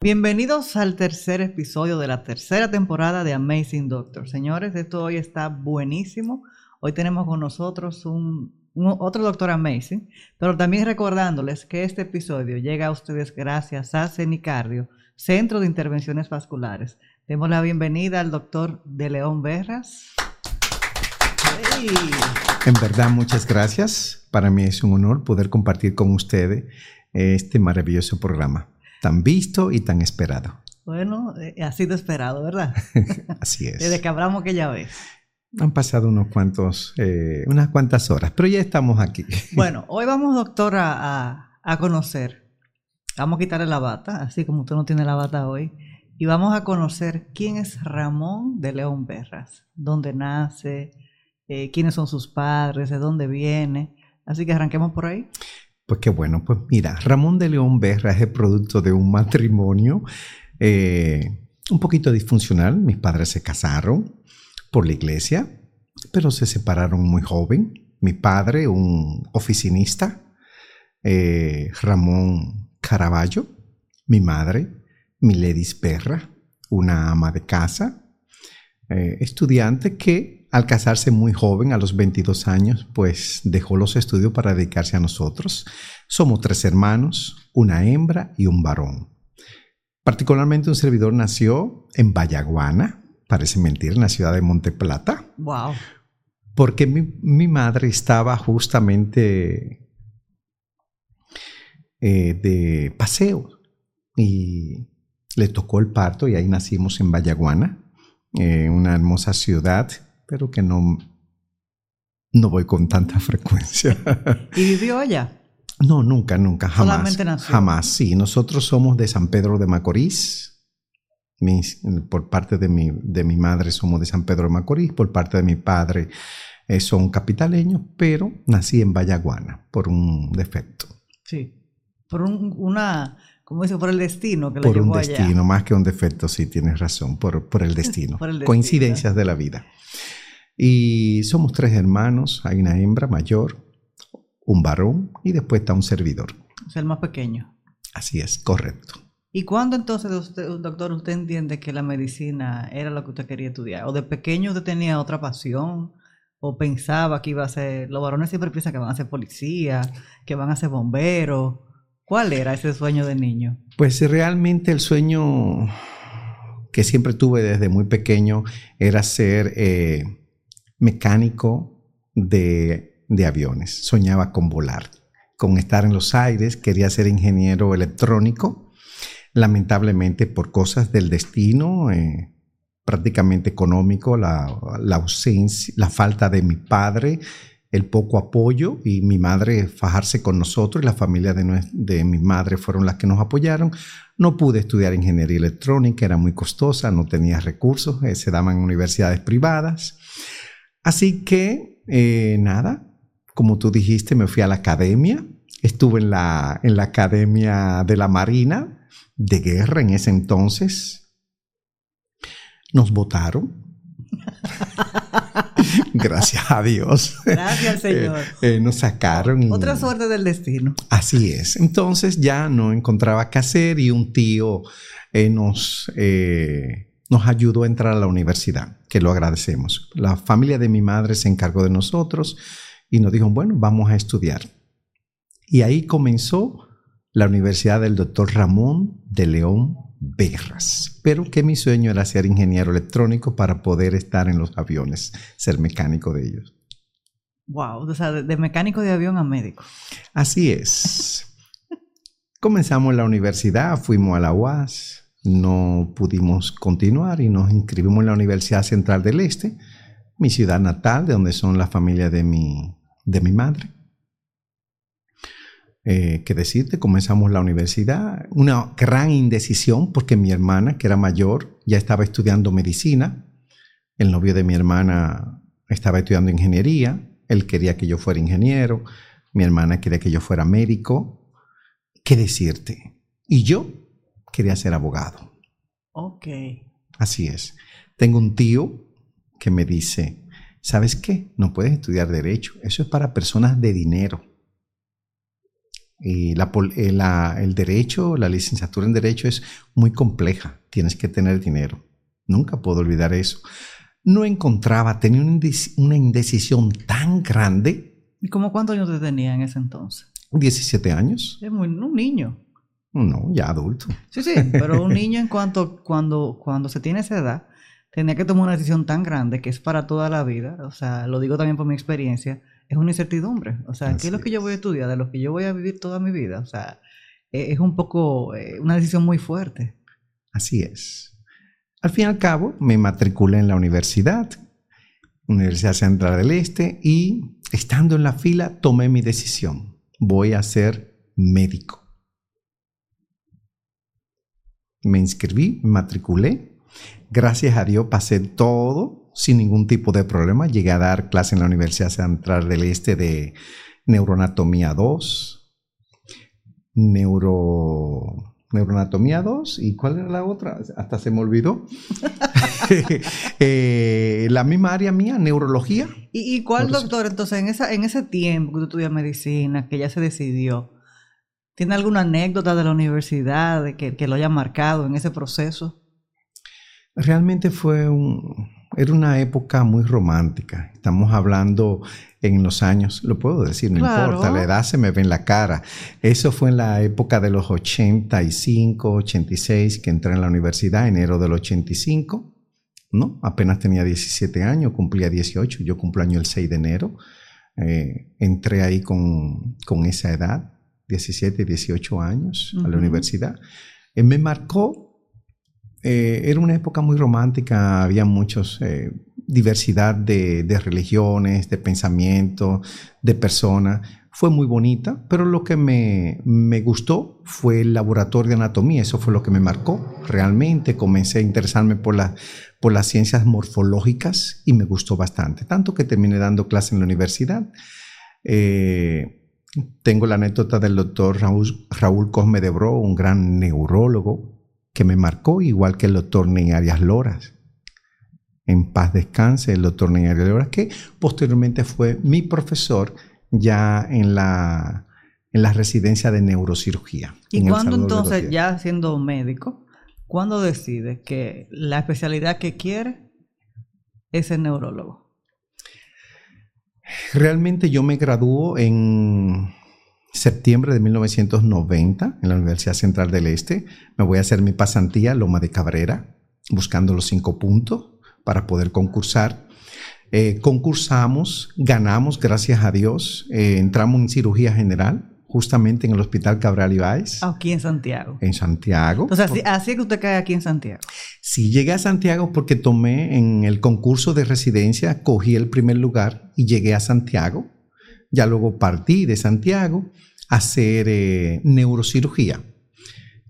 Bienvenidos al tercer episodio de la tercera temporada de Amazing Doctor. Señores, esto hoy está buenísimo. Hoy tenemos con nosotros un, otro doctor Amazing, pero también recordándoles que este episodio llega a ustedes gracias a CENICARDIO, Centro de Intervenciones Vasculares. Demos la bienvenida al doctor De León Berras. En verdad, muchas gracias. Para mí es un honor poder compartir con ustedes este maravilloso programa tan visto y tan esperado. Bueno, eh, ha sido esperado, ¿verdad? Así es. Desde que hablamos aquella vez. Han pasado unos cuantos, eh, unas cuantas horas, pero ya estamos aquí. Bueno, hoy vamos, doctora, a, a conocer. Vamos a quitarle la bata, así como usted no tiene la bata hoy. Y vamos a conocer quién es Ramón de León Berras, dónde nace, eh, quiénes son sus padres, de dónde viene. Así que arranquemos por ahí. Pues qué bueno, pues mira, Ramón de León Berra es el producto de un matrimonio eh, un poquito disfuncional. Mis padres se casaron por la iglesia, pero se separaron muy joven. Mi padre, un oficinista, eh, Ramón Caraballo, mi madre, Miledis Perra, una ama de casa, eh, estudiante que al casarse muy joven, a los 22 años, pues dejó los estudios para dedicarse a nosotros. Somos tres hermanos, una hembra y un varón. Particularmente un servidor nació en Vallaguana, parece mentir, en la ciudad de Monteplata. Wow. Porque mi, madre estaba justamente eh, de paseo y le tocó el parto y ahí nacimos en Vallaguana, eh, una hermosa ciudad pero que no, no voy con tanta frecuencia. ¿Y vivió allá? No, nunca, nunca, jamás. Solamente nació. Jamás, sí. Nosotros somos de San Pedro de Macorís. por parte de mi, de mi madre somos de San Pedro de Macorís, por parte de mi padre eh, son capitaleños, pero nací en Vallaguana por un defecto. Sí, por una, ¿cómo dice? Por el destino que Por un destino, más que un defecto, sí, tienes razón, por, por el destino. por el destino. Coincidencias de la vida. Y somos tres hermanos, hay una hembra mayor, un varón y después está un servidor. Es el más pequeño. Así es, correcto. ¿Y cuándo entonces, doctor, usted entiende que la medicina era lo que usted quería estudiar? ¿O de pequeño usted tenía otra pasión? ¿O pensaba que iba a ser, los varones siempre piensan que van a ser policía, que van a ser bomberos? ¿Cuál era ese sueño de niño? Pues realmente el sueño que siempre tuve desde muy pequeño era ser eh, mecánico de, aviones. Soñaba con volar, con estar en los aires, quería ser ingeniero electrónico. Lamentablemente, por cosas del destino, eh, prácticamente económico, la, ausencia, la falta de mi padre, el poco apoyo y mi madre fajarse con nosotros y la familia de, de, mi madre fueron las que nos apoyaron. No pude estudiar ingeniería electrónica, era muy costosa, no tenía recursos, eh, se daban universidades privadas. Así que, eh, nada, como tú dijiste, me fui a la academia. Estuve en la, en la Academia de la Marina de Guerra en ese entonces. Nos votaron. Gracias a Dios. Gracias, Señor. Eh, eh, nos sacaron. Otra suerte del destino. Así es. Entonces ya no encontraba qué hacer y un tío nos nos ayudó a entrar a la universidad, que lo agradecemos. La familia de mi madre se encargó de nosotros y nos dijo, bueno, vamos a estudiar. Y ahí comenzó la Universidad del Doctor Ramón de León Berras. Pero que mi sueño era ser ingeniero electrónico para poder estar en los aviones, ser mecánico de ellos. Wow, o sea, de mecánico de avión a médico. Así es. Comenzamos la universidad, fuimos a la UAS, no pudimos continuar y nos inscribimos en la Universidad Central del Este, mi ciudad natal, de donde son la familia de mi, de mi madre. Eh, ¿Qué decirte? Comenzamos la universidad, una gran indecisión porque mi hermana, que era mayor, ya estaba estudiando medicina, el novio de mi hermana estaba estudiando ingeniería, él quería que yo fuera ingeniero, mi hermana quería que yo fuera médico. ¿Qué decirte? Y yo quería ser abogado. Ok. Así es. Tengo un tío que me dice, ¿sabes qué? No puedes estudiar derecho. Eso es para personas de dinero. Y la, eh, la, el derecho, la licenciatura en derecho es muy compleja. Tienes que tener dinero. Nunca puedo olvidar eso. No encontraba, tenía una indecisión tan grande. ¿Y cómo cuántos años te tenía en ese entonces? 17 años. Es muy, un niño. No, ya adulto. Sí, sí, pero un niño en cuanto cuando, cuando se tiene esa edad, tenía que tomar una decisión tan grande que es para toda la vida. O sea, lo digo también por mi experiencia, es una incertidumbre. O sea, ¿qué es lo que yo voy a estudiar? De lo que yo voy a vivir toda mi vida. O sea, e, es un poco eh, una decisión muy fuerte. Así es. Al fin y al cabo, me matriculé en la universidad, Universidad Central del Este, y estando en la fila tomé mi decisión. Voy a ser médico. Me inscribí, me matriculé. Gracias a Dios pasé todo sin ningún tipo de problema. Llegué a dar clase en la Universidad Central del Este de neuroanatomía 2, neuro neuroanatomía 2 y cuál era la otra, hasta se me olvidó. Eh, la misma área mía, neurología. ¿Y, cuál, doctor? Entonces, en, esa, en ese tiempo que tú estudias medicina, que ya se decidió, ¿tiene alguna anécdota de la universidad de que, que lo haya marcado en ese proceso? Realmente fue un, era una época muy romántica. Estamos hablando en los años, lo puedo decir, no importa, la edad se me ve en la cara. Eso fue en la época de los 85, 86, que entré en la universidad, enero del 85. ¿no? Apenas tenía 17 años, cumplía 18, yo cumplo año el 6 de enero. Eh, entré ahí con, esa edad, 17, 18 años, a la universidad. Eh, me marcó eh, era una época muy romántica, había muchos, eh, diversidad de, religiones, de pensamientos, de personas. Fue muy bonita, pero lo que me, gustó fue el laboratorio de anatomía, eso fue lo que me marcó. Realmente comencé a interesarme por, por las ciencias morfológicas y me gustó bastante, tanto que terminé dando clase en la universidad. Eh, tengo la anécdota del doctor Raúl, Raúl Cosme de Bro, un gran neurólogo, que me marcó, igual que el doctor Arias Loras. En paz descanse el doctor Arias Loras, que posteriormente fue mi profesor ya en la, en la residencia de neurocirugía. ¿Y cuándo entonces, ya siendo médico, cuándo decide que la especialidad que quiere es el neurólogo? Realmente yo me graduó en septiembre de 1990 en la Universidad Central del Este. Me voy a hacer mi pasantía Loma de Cabrera, buscando los cinco puntos para poder concursar. Eh, concursamos, ganamos, gracias a Dios. Eh, entramos en cirugía general, justamente en el Hospital Cabral Ibáez. Aquí en Santiago. En Santiago. Entonces, así, es que usted cae aquí en Santiago. Sí, llegué a Santiago porque tomé en el concurso de residencia, cogí el primer lugar y llegué a Santiago. Ya luego partí de Santiago a hacer eh, neurocirugía.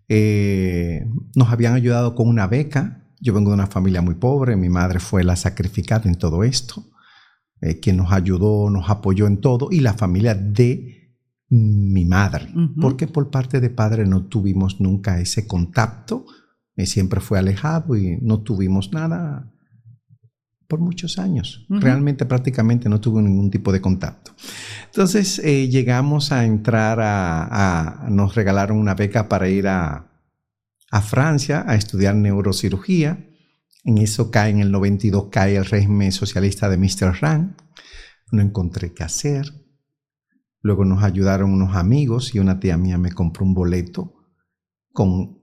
Eh, nos habían ayudado con una beca. Yo vengo de una familia muy pobre, mi madre fue la sacrificada en todo esto, eh, quien nos ayudó, nos apoyó en todo, y la familia de mi madre, porque por parte de padre no tuvimos nunca ese contacto, siempre fue alejado y no tuvimos nada por muchos años. Realmente prácticamente no tuvo ningún tipo de contacto. Entonces eh, llegamos a entrar a, nos regalaron una beca para ir a, a Francia a estudiar neurocirugía. En eso cae, en el 92 cae el régimen socialista de Mr. Rand. No encontré qué hacer. Luego nos ayudaron unos amigos y una tía mía me compró un boleto con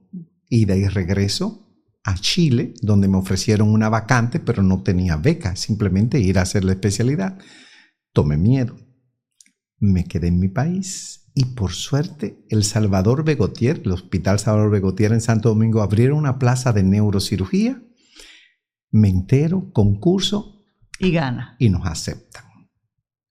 ida y regreso a Chile, donde me ofrecieron una vacante, pero no tenía beca, simplemente ir a hacer la especialidad. Tomé miedo. Me quedé en mi país y por suerte el Salvador Begotier, el Hospital Salvador Begotier en Santo Domingo, abrieron una plaza de neurocirugía. Me entero, concurso. Y gana. Y nos aceptan.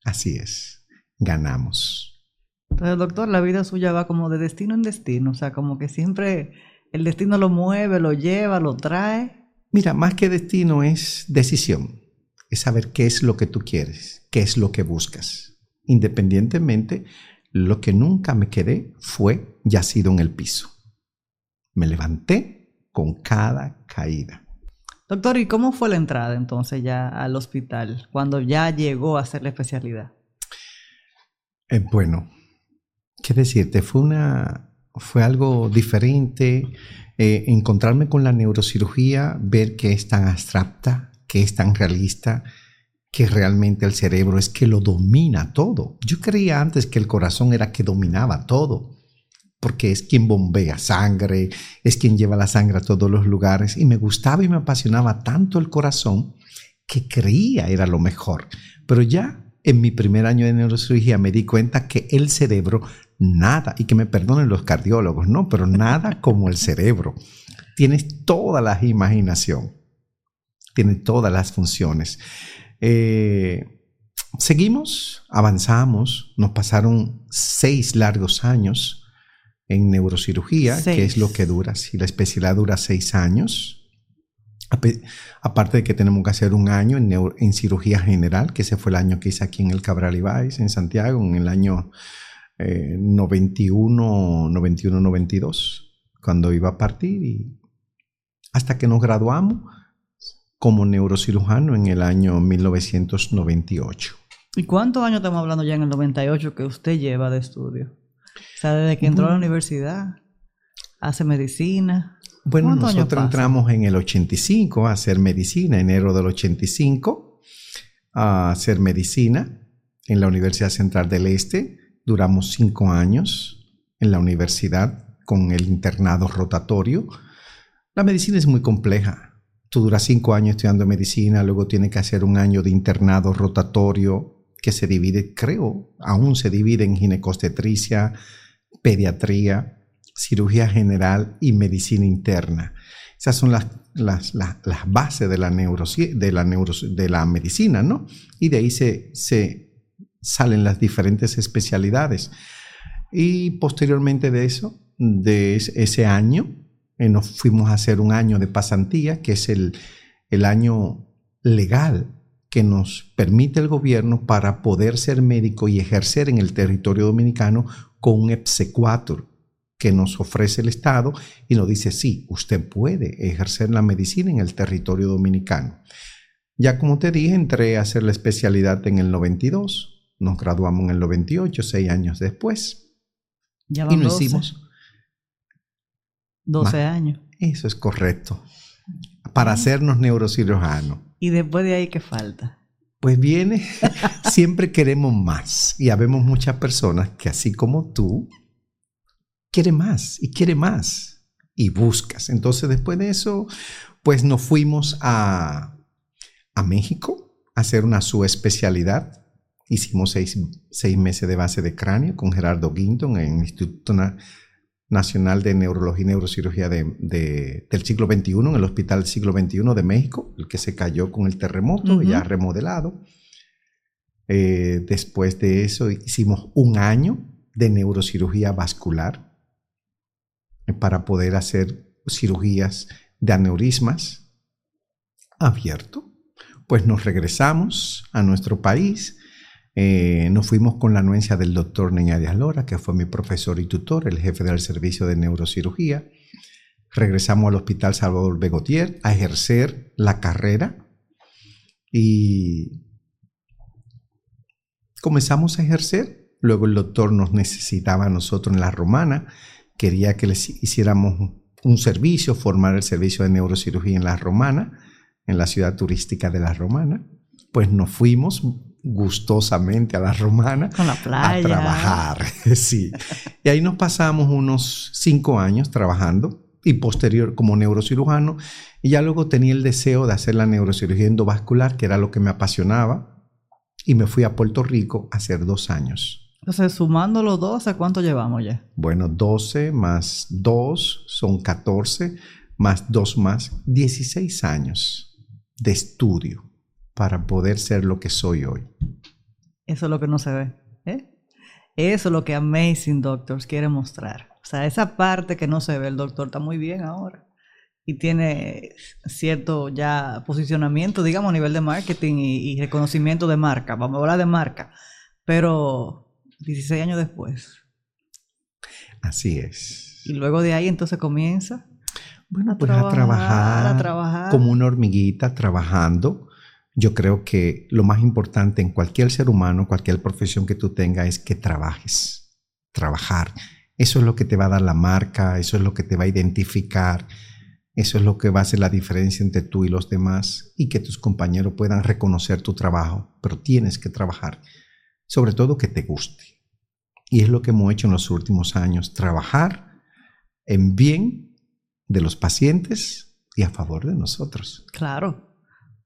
Así es, ganamos. Entonces, doctor, la vida suya va como de destino en destino, o sea, como que siempre el destino lo mueve, lo lleva, lo trae. Mira, más que destino es decisión. Es saber qué es lo que tú quieres, qué es lo que buscas. Independientemente, lo que nunca me quedé fue yacido en el piso. Me levanté con cada caída. Doctor, ¿y cómo fue la entrada entonces ya al hospital cuando ya llegó a hacer la especialidad? Eh, bueno, ¿Qué decirte? Fue, una, fue algo diferente. Eh, encontrarme con la neurocirugía, ver que es tan abstracta, que es tan realista, que realmente el cerebro es que lo domina todo. Yo creía antes que el corazón era que dominaba todo, porque es quien bombea sangre, es quien lleva la sangre a todos los lugares, y me gustaba y me apasionaba tanto el corazón que creía era lo mejor. Pero ya en mi primer año de neurocirugía me di cuenta que el cerebro, nada, y que me perdonen los cardiólogos, no, pero nada como el cerebro. Tienes toda la imaginación, tiene todas las funciones. Eh, seguimos, avanzamos, nos pasaron seis largos años en neurocirugía, que es lo que dura, si la especialidad dura seis años. Aparte de que tenemos que hacer un año en, cirugía general, que ese fue el año que hice aquí en el Cabral Ibáez, en Santiago, en el año 91, 91, 92, cuando iba a partir y hasta que nos graduamos como neurocirujano en el año 1998. ¿Y cuántos años estamos hablando ya en el 98 que usted lleva de estudio? O sea, desde que entró a la universidad, hace medicina. Bueno, nosotros entramos en el 85 a hacer medicina, enero del 85, a hacer medicina en la Universidad Central del Este. Duramos cinco años en la universidad con el internado rotatorio. La medicina es muy compleja Tú duras cinco años estudiando medicina, luego tienes que hacer un año de internado rotatorio que se divide, creo, aún se divide en ginecostetricia, pediatría, cirugía general y medicina interna. Esas son las, las, bases de la, de, la de la medicina, ¿no? Y de ahí se, se salen las diferentes especialidades. Y posteriormente de eso, de ese año, eh, nos fuimos a hacer un año de pasantía, que es el, el año legal que nos permite el gobierno para poder ser médico y ejercer en el territorio dominicano con un EPSE4 que nos ofrece el Estado y nos dice, sí, usted puede ejercer la medicina en el territorio dominicano. Ya como te dije, entré a hacer la especialidad en el 92, nos graduamos en el 98, seis años después. Ya y nos hicimos 12 años. Eso es correcto. Para hacernos neurocirujanos. ¿Y después de ahí qué falta? Pues viene, siempre queremos más. Y habemos muchas personas que así como tú, quiere más y quiere más. Y buscas. Entonces después de eso, pues nos fuimos a, a México a hacer una subespecialidad. Hicimos seis, seis, meses de base de cráneo con Gerardo Guinton en el Instituto Nacional de Neurología y Neurocirugía de, del siglo XXI, en el Hospital Siglo XXI de México, el que se cayó con el terremoto, ya remodelado. Eh, después de eso hicimos un año de neurocirugía vascular para poder hacer cirugías de aneurismas abierto. Pues nos regresamos a nuestro país eh, nos fuimos con la anuencia del doctor Neña Díaz Lora, que fue mi profesor y tutor, el jefe del servicio de neurocirugía. Regresamos al Hospital Salvador Begotier a ejercer la carrera y comenzamos a ejercer. Luego el doctor nos necesitaba a nosotros en la romana, quería que les hiciéramos un servicio, formar el servicio de neurocirugía en la romana, en la ciudad turística de la romana. Pues nos fuimos gustosamente a la romana a trabajar. sí. Y ahí nos pasamos unos cinco años trabajando y posterior como neurocirujano. Y ya luego tenía el deseo de hacer la neurocirugía endovascular, que era lo que me apasionaba. Y me fui a Puerto Rico a hacer dos años. Entonces, sumando los dos, ¿a cuánto llevamos ya? Bueno, 12 más 2 son 14, más 2 más 16 años de estudio para poder ser lo que soy hoy. Eso es lo que no se ve. ¿eh? Eso es lo que Amazing Doctors quiere mostrar. O sea, esa parte que no se ve, el doctor está muy bien ahora. Y tiene cierto ya posicionamiento, digamos, a nivel de marketing y, reconocimiento de marca. Vamos a hablar de marca. Pero 16 años después. Así es. Y luego de ahí entonces comienza. Bueno, a, pues a trabajar, a trabajar como una hormiguita, trabajando yo creo que lo más importante en cualquier ser humano, cualquier profesión que tú tengas, es que trabajes. trabajar. Eso es lo que te va a dar la marca, eso es lo que te va a identificar, eso es lo que va a hacer la diferencia entre tú y los demás y que tus compañeros puedan reconocer tu trabajo, pero tienes que trabajar, sobre todo que te guste. Y es lo que hemos hecho en los últimos años, trabajar en bien de los pacientes y a favor de nosotros. Claro,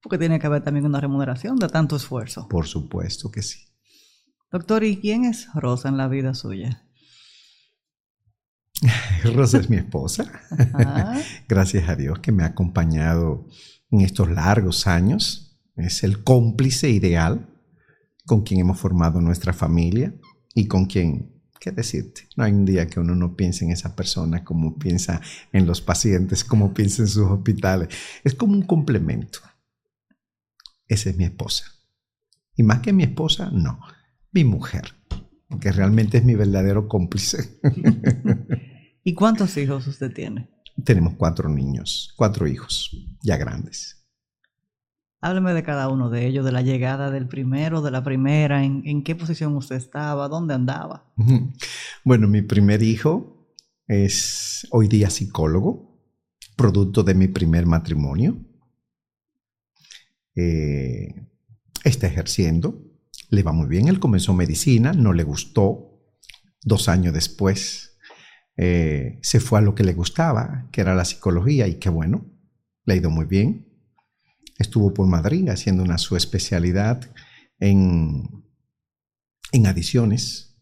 porque tiene que haber también una remuneración de tanto esfuerzo. Por supuesto que sí. Doctor, ¿y quién es Rosa en la vida suya? Rosa es mi esposa. Gracias a Dios que me ha acompañado en estos largos años. Es el cómplice ideal con quien hemos formado nuestra familia y con quien, ¿qué decirte? No hay un día que uno no piense en esa persona como piensa en los pacientes, como piensa en sus hospitales. Es como un complemento. Esa es mi esposa. Y más que mi esposa, no, mi mujer, que realmente es mi verdadero cómplice. ¿Y cuántos hijos usted tiene? Tenemos cuatro niños, cuatro hijos, ya grandes. Hábleme de cada uno de ellos, de la llegada del primero, de la primera, en, qué posición usted estaba, dónde andaba. Bueno, mi primer hijo es hoy día psicólogo, producto de mi primer matrimonio. Eh, está ejerciendo, le va muy bien, él comenzó medicina, no le gustó, dos años después eh, se fue a lo que le gustaba, que era la psicología, y qué bueno, le ha ido muy bien estuvo por Madrid haciendo una su especialidad en, en adiciones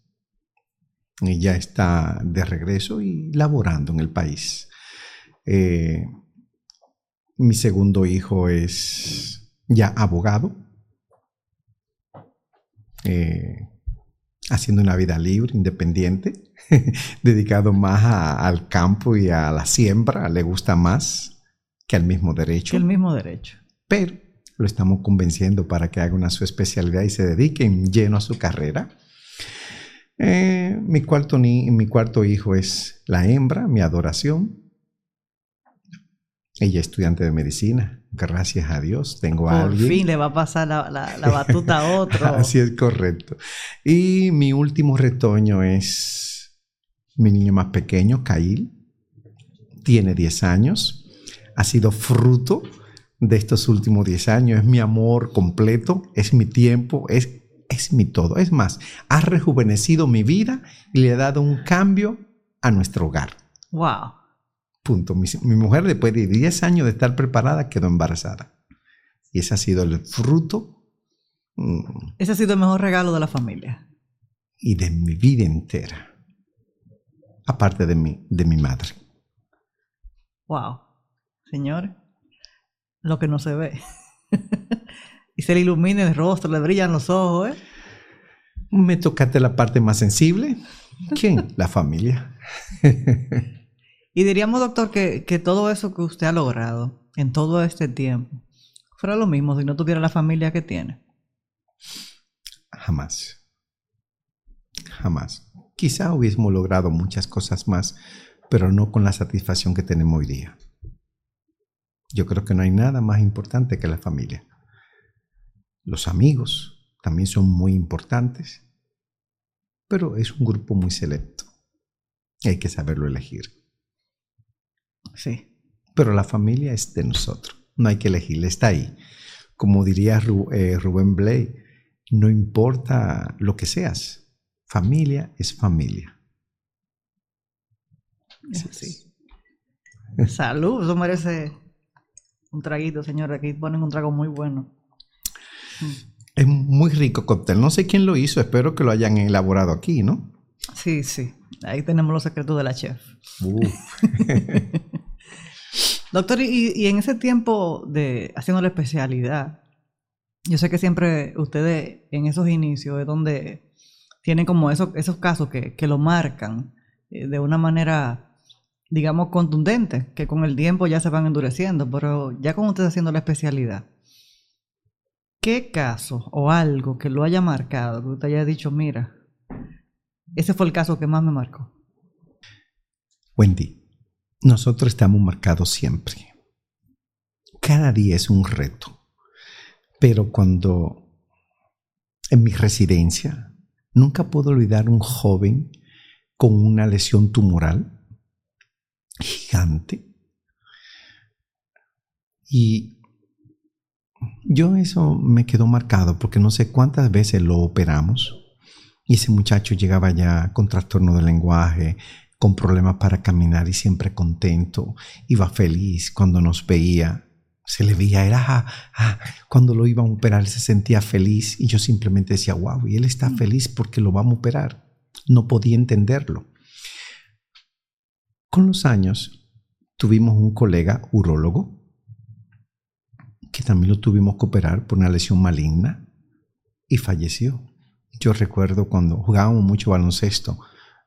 y ya está de regreso y laborando en el país. Eh, mi segundo hijo es ya abogado, eh, haciendo una vida libre, independiente, dedicado más al campo y a la siembra, le gusta más que al mismo derecho. Que el mismo derecho pero lo estamos convenciendo para que haga una su especialidad y se dedique en lleno a su carrera. Eh, mi, cuarto mi cuarto hijo es la hembra, mi adoración. Ella es estudiante de medicina. Gracias a Dios tengo a alguien. Por fin le va a pasar la, la batuta a otro. Así es correcto. Y mi último retoño es mi niño más pequeño, Kail. Tiene 10 años. Ha sido fruto de estos últimos 10 años, es mi amor completo, es mi tiempo, es, es mi todo. Es más, ha rejuvenecido mi vida y le ha dado un cambio a nuestro hogar. Wow. Punto. Mi, mujer, después de 10 años de estar preparada, quedó embarazada. Y ese ha sido el fruto. Mm, ese ha sido el mejor regalo de la familia. Y de mi vida entera. Aparte de mi, de mi madre. Wow. Señor lo que no se ve. y se le ilumina el rostro, le brillan los ojos, ¿eh? Me tocaste la parte más sensible. ¿Quién? la familia. y diríamos, doctor, que, que, todo eso que usted ha logrado en todo este tiempo fuera lo mismo si no tuviera la familia que tiene. Jamás. Jamás. Quizá hubiésemos logrado muchas cosas más, pero no con la satisfacción que tenemos hoy día. Yo creo que no hay nada más importante que la familia. Los amigos también son muy importantes, pero es un grupo muy selecto. Hay que saberlo elegir. Sí. Pero la familia es de nosotros. No hay que elegirla, está ahí. Como diría eh, Rubén Blay, no importa lo que seas, familia es familia. Sí. Salud, eso merece un traguito, señor. Aquí ponen un trago muy bueno. Es muy rico cóctel. No sé quién lo hizo, espero que lo hayan elaborado aquí, ¿no? Sí, sí. Ahí tenemos los secretos de la chef. Doctor, y, en ese tiempo de haciendo la especialidad, yo sé que siempre ustedes en esos inicios es donde tienen como esos, esos casos que, que lo marcan eh, de una manera digamos, contundentes, que con el tiempo ya se van endureciendo, pero ya como usted está haciendo la especialidad, ¿qué caso o algo que lo haya marcado, que usted haya dicho, mira, ese fue el caso que más me marcó? Wendy, nosotros estamos marcados siempre. Cada día es un reto, pero cuando en mi residencia, nunca puedo olvidar un joven con una lesión tumoral gigante. Y yo eso me quedó marcado porque no sé cuántas veces lo operamos y ese muchacho llegaba ya con trastorno del lenguaje, con problemas para caminar y siempre contento, iba feliz cuando nos veía. Se le veía, era, ah, ah, cuando lo iban a operar se sentía feliz y yo simplemente decía, wow, y él está mm. feliz porque lo vamos a operar. No podía entenderlo. Con los años tuvimos un colega urólogo que también lo tuvimos que operar por una lesión maligna y falleció. Yo recuerdo cuando jugábamos mucho baloncesto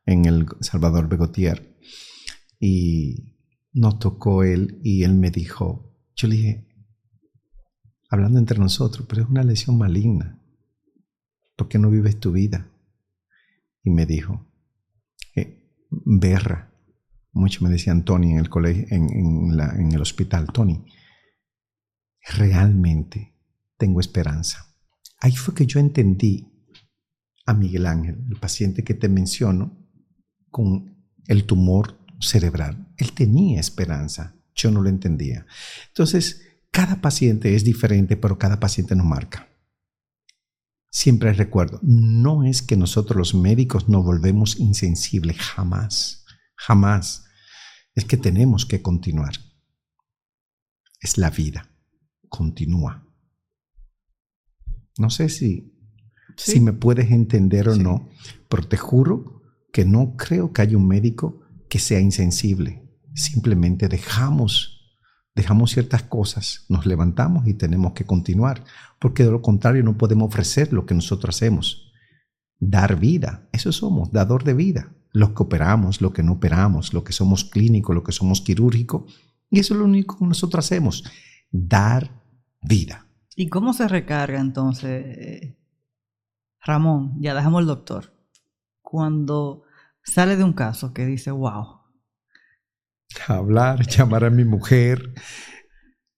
en el Salvador Begotier y nos tocó él y él me dijo, yo le dije, hablando entre nosotros, pero es una lesión maligna, ¿por qué no vives tu vida? Y me dijo, eh, berra, mucho me decían Tony en el colegio, en, en el hospital, Tony, realmente tengo esperanza. Ahí fue que yo entendí a Miguel Ángel, el paciente que te menciono, con el tumor cerebral. Él tenía esperanza, yo no lo entendía. Entonces, cada paciente es diferente, pero cada paciente nos marca. Siempre recuerdo, no es que nosotros los médicos nos volvemos insensibles, jamás, jamás. Es que tenemos que continuar. Es la vida, continúa. No sé si, si me puedes entender o no, pero te juro que no creo que haya un médico que sea insensible. Simplemente dejamos, dejamos ciertas cosas, nos levantamos y tenemos que continuar, porque de lo contrario no podemos ofrecer lo que nosotros hacemos. Dar vida, eso somos, dador de vida. Los que operamos, lo que no operamos, lo que somos clínicos, lo que somos quirúrgicos, y eso es lo único que nosotros hacemos, dar vida. ¿Y cómo se recarga entonces, Ramón? Ya dejamos el doctor cuando sale de un caso que dice, wow. Hablar, llamar a mi mujer,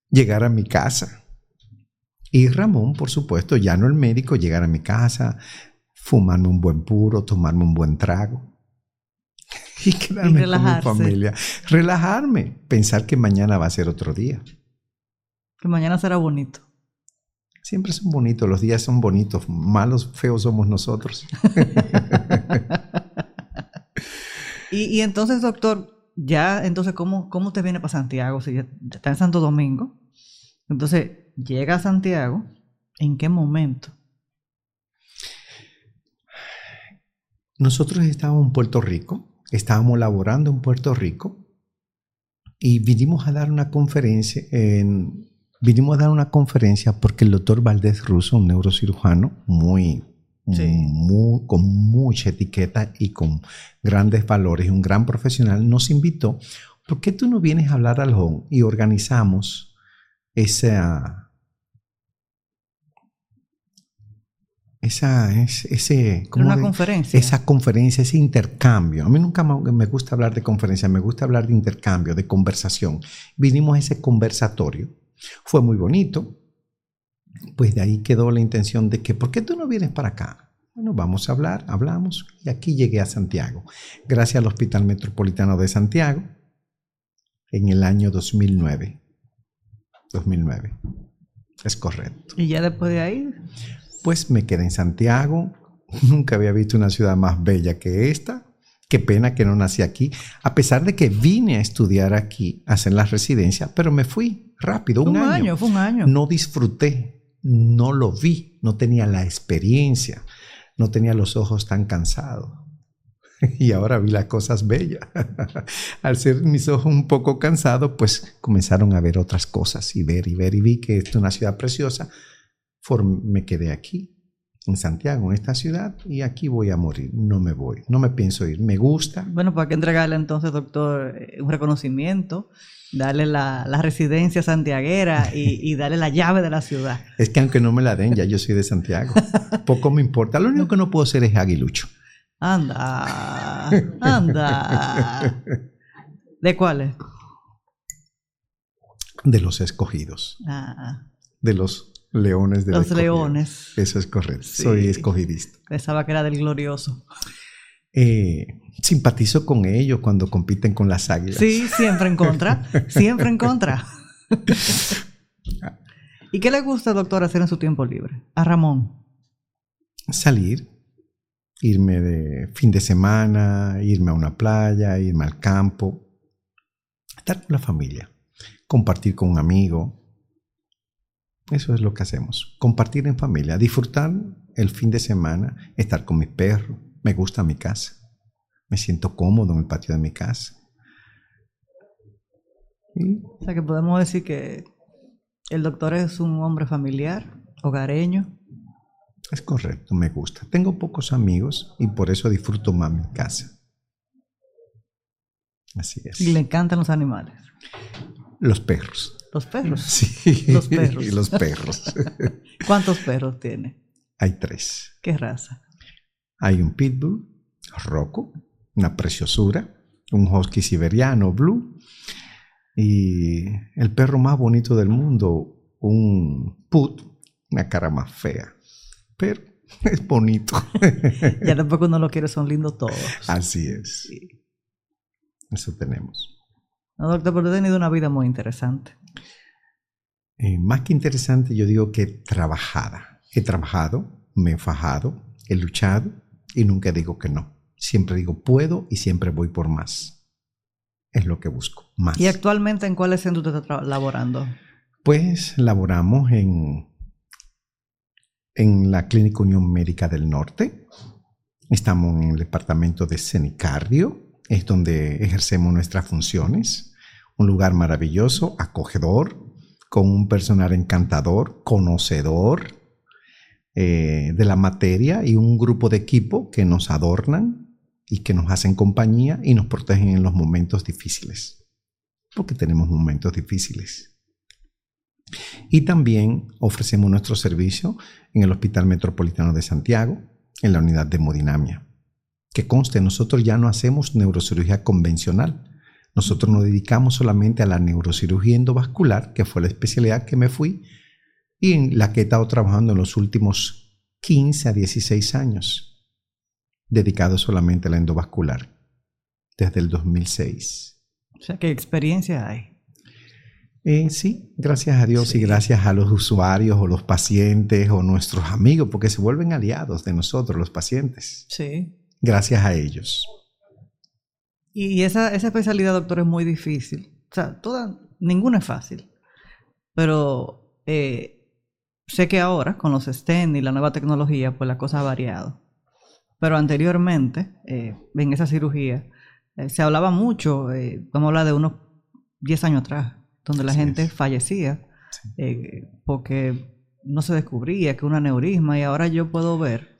llegar a mi casa. Y Ramón, por supuesto, ya no el médico, llegar a mi casa, fumarme un buen puro, tomarme un buen trago. Y quedarme con mi familia. Relajarme, pensar que mañana va a ser otro día. Que mañana será bonito. Siempre son bonitos, los días son bonitos, malos, feos somos nosotros. y, entonces, doctor, ya, entonces, ¿cómo, cómo te viene para Santiago? Si ya está en Santo Domingo. Entonces, llega a Santiago, ¿en qué momento? Nosotros estábamos en Puerto Rico, estábamos laborando en Puerto Rico y vinimos a dar una conferencia en vinimos a dar una conferencia porque el doctor Valdés Russo, un neurocirujano muy, muy, con mucha etiqueta y con grandes valores, un gran profesional, nos invitó. ¿Por qué tú no vienes a hablar al home y organizamos esa, esa, ese, una conferencia. esa conferencia, ese intercambio. A mí nunca me gusta hablar de conferencia, me gusta hablar de intercambio, de conversación. Vinimos a ese conversatorio fue muy bonito. Pues de ahí quedó la intención de que, ¿por qué tú no vienes para acá? Bueno, vamos a hablar, hablamos y aquí llegué a Santiago, gracias al Hospital Metropolitano de Santiago en el año 2009. 2009. Es correcto. ¿Y ya después de ahí? Pues me quedé en Santiago. Nunca había visto una ciudad más bella que esta. Qué pena que no nací aquí, a pesar de que vine a estudiar aquí, a hacer la residencia, pero me fui rápido, un, año. Fue un año. No disfruté, no lo vi, no tenía la experiencia, no tenía los ojos tan cansados. Y ahora vi las cosas bellas. Al ser mis ojos un poco cansados, pues comenzaron a ver otras cosas y ver y ver y vi que es una ciudad preciosa. Me quedé aquí en Santiago, en esta ciudad, y aquí voy a morir. No me voy, no me pienso ir. Me gusta. Bueno, pues hay que entregarle entonces, doctor, eh, un reconocimiento, darle la, residencia santiaguera y, darle la llave de la ciudad. Es que aunque no me la den, ya yo soy de Santiago. Poco me importa. Lo único que no puedo ser es aguilucho. Anda, anda. ¿De cuáles? De los escogidos. Ah. De los Leones de Los Leones. Eso es correcto. Soy escogidista. Pensaba que era del glorioso. Eh, simpatizo con ellos cuando compiten con las águilas. Sí, siempre en contra. siempre en contra. ¿Y qué le gusta, doctor, hacer en su tiempo libre? A Ramón. Salir, irme de fin de semana, irme a una playa, irme al campo, estar con la familia, compartir con un amigo. Eso es lo que hacemos, compartir en familia, disfrutar el fin de semana, estar con mi perro. Me gusta mi casa, me siento cómodo en el patio de mi casa. O sea que podemos decir que el doctor es un hombre familiar, hogareño. Es correcto, me gusta. Tengo pocos amigos y por eso disfruto más mi casa. Así es. Y le encantan los animales. Los perros. Los perros. Sí. Los perros. Y los perros. ¿Cuántos perros tiene? Hay tres. ¿Qué raza? Hay un pitbull, Rocco, una preciosura, un husky siberiano, blue, y el perro más bonito del mundo, un put, una cara más fea, pero es bonito. ya tampoco uno lo quiere, son lindos todos. Así es. Eso tenemos. No, doctor, pero he tenido una vida muy interesante. Eh, más que interesante, yo digo que trabajada. He trabajado, me he fajado, he luchado y nunca digo que no. Siempre digo puedo y siempre voy por más es lo que busco, más. ¿Y actualmente en cuál centro usted está laborando? Pues laboramos en, en la Clínica Unión Médica del Norte. Estamos en el departamento de Cenicardio, es donde ejercemos nuestras funciones. Un lugar maravilloso, acogedor, con un personal encantador, conocedor eh, de la materia y un grupo de equipo que nos adornan y que nos hacen compañía y nos protegen en los momentos difíciles, porque tenemos momentos difíciles. Y también ofrecemos nuestro servicio en el Hospital Metropolitano de Santiago, en la unidad de hemodinamia. Que conste, nosotros ya no hacemos neurocirugía convencional. Nosotros nos dedicamos solamente a la neurocirugía endovascular, que fue la especialidad que me fui y en la que he estado trabajando en los últimos 15 a 16 años dedicado solamente a la endovascular desde el 2006. O sea, ¿qué experiencia hay? Eh, sí, gracias a Dios y gracias a los usuarios o los pacientes o nuestros amigos, porque se vuelven aliados de nosotros, los pacientes. Sí. Gracias a ellos. Y esa, esa especialidad, doctor, es muy difícil. O sea, toda, ninguna es fácil. Pero eh, sé que ahora, con los STEM y la nueva tecnología, pues la cosa ha variado. Pero anteriormente, eh, en esa cirugía, eh, se hablaba mucho, eh, vamos a hablar de unos 10 años atrás, donde la gente fallecía porque no se descubría que un aneurisma y ahora yo puedo ver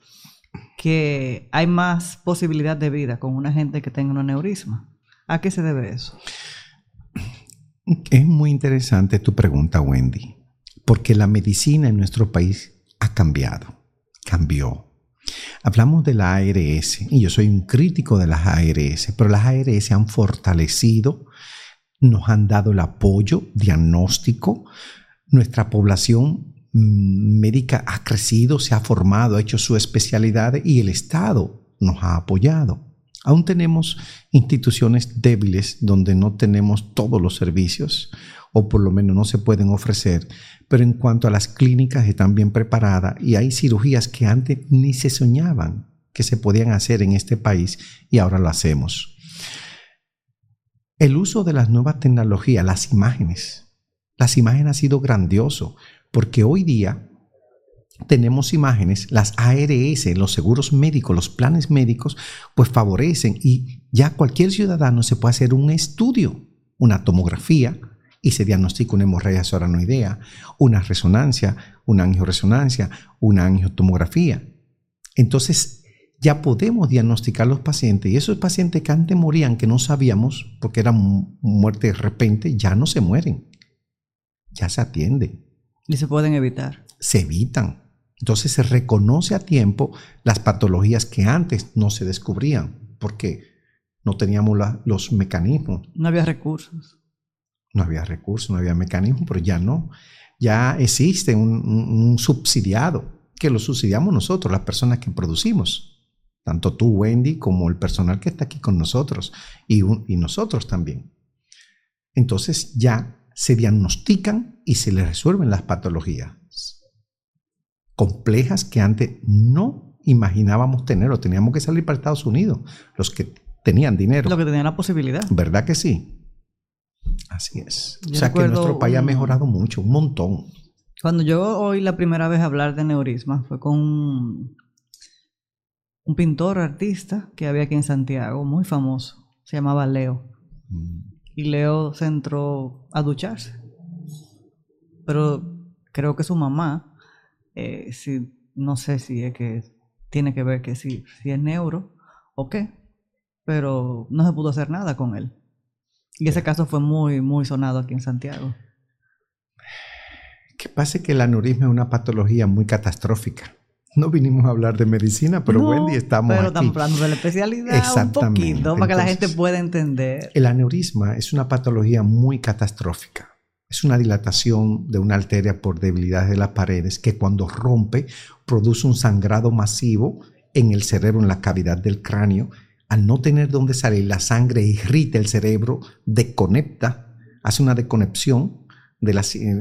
que hay más posibilidad de vida con una gente que tenga un aneurisma. ¿A qué se debe eso? Es muy interesante tu pregunta, Wendy, porque la medicina en nuestro país ha cambiado, cambió. Hablamos de la ARS y yo soy un crítico de las ARS, pero las ARS han fortalecido, nos han dado el apoyo diagnóstico, nuestra población médica ha crecido, se ha formado, ha hecho su especialidad y el Estado nos ha apoyado. Aún tenemos instituciones débiles donde no tenemos todos los servicios o por lo menos no se pueden ofrecer, pero en cuanto a las clínicas están bien preparadas y hay cirugías que antes ni se soñaban que se podían hacer en este país y ahora lo hacemos. El uso de las nuevas tecnologías, las imágenes, las imágenes ha sido grandioso porque hoy día tenemos imágenes, las ARS, los seguros médicos, los planes médicos, pues favorecen y ya cualquier ciudadano se puede hacer un estudio, una tomografía, y se diagnostica una hemorragia soranoidea, una resonancia, una angioresonancia, una angiotomografía. Entonces, ya podemos diagnosticar los pacientes y esos pacientes que antes morían, que no sabíamos, porque era muerte de repente, ya no se mueren, ya se atienden. Y se pueden evitar. Se evitan. Entonces se reconoce a tiempo las patologías que antes no se descubrían, porque no teníamos los mecanismos. No había recursos. No había recursos, no había mecanismo, pero ya no. Ya existe un, subsidiado, que lo subsidiamos nosotros, las personas que producimos. tanto tú, Wendy, como el personal que está aquí con nosotros y, y nosotros también. Entonces ya se diagnostican y se les resuelven las patologías complejas que antes no imaginábamos tener o teníamos que salir para Estados Unidos, los que tenían dinero. Los que tenían la posibilidad. ¿Verdad que sí? Así es. o sea que nuestro país ha mejorado mucho, un montón. Cuando yo oí la primera vez hablar de neurisma fue con un, pintor artista que había aquí en Santiago, muy famoso. Se llamaba Leo. Mm. Y Leo se entró a ducharse. Pero creo que su mamá, eh, si, no sé si es que tiene que ver que si, si es neuro o qué, pero no se pudo hacer nada con él. Y ese caso fue muy, muy sonado aquí en Santiago. Que pase que el aneurisma es una patología muy catastrófica. No vinimos a hablar de medicina, pero Wendy estamos pero estamos hablando de la especialidad un poquito para que la gente pueda entender. El aneurisma es una patología muy catastrófica. Es una dilatación de una arteria por debilidad de las paredes que cuando rompe produce un sangrado masivo en el cerebro, en la cavidad del cráneo. Al no tener dónde salir, la sangre irrita el cerebro, desconecta, hace una desconexión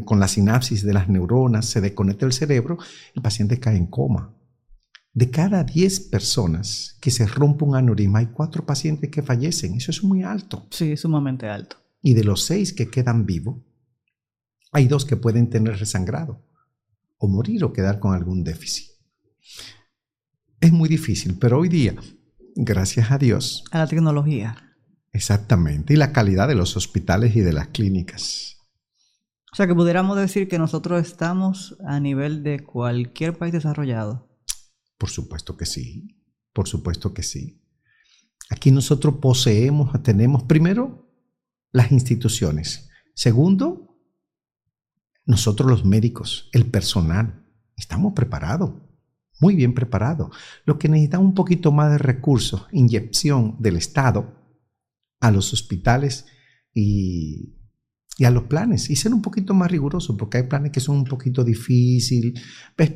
con la sinapsis de las neuronas, se desconecta el cerebro, el paciente cae en coma. De cada 10 personas que se rompe un aneurisma, hay 4 pacientes que fallecen. Eso es muy alto. Sí, sumamente alto. Y de los 6 que quedan vivos, hay 2 que pueden tener resangrado, o morir o quedar con algún déficit. Es muy difícil, pero hoy día, gracias a Dios. A la tecnología. Exactamente, y la calidad de los hospitales y de las clínicas o sea que pudiéramos decir que nosotros estamos a nivel de cualquier país desarrollado. Por supuesto que sí, por supuesto que sí. Aquí nosotros poseemos, tenemos primero las instituciones. Segundo, nosotros los médicos, el personal, estamos preparados, muy bien preparados. Lo que necesitamos un poquito más de recursos, inyección del Estado a los hospitales y y a los planes y ser un poquito más riguroso porque hay planes que son un poquito difíciles,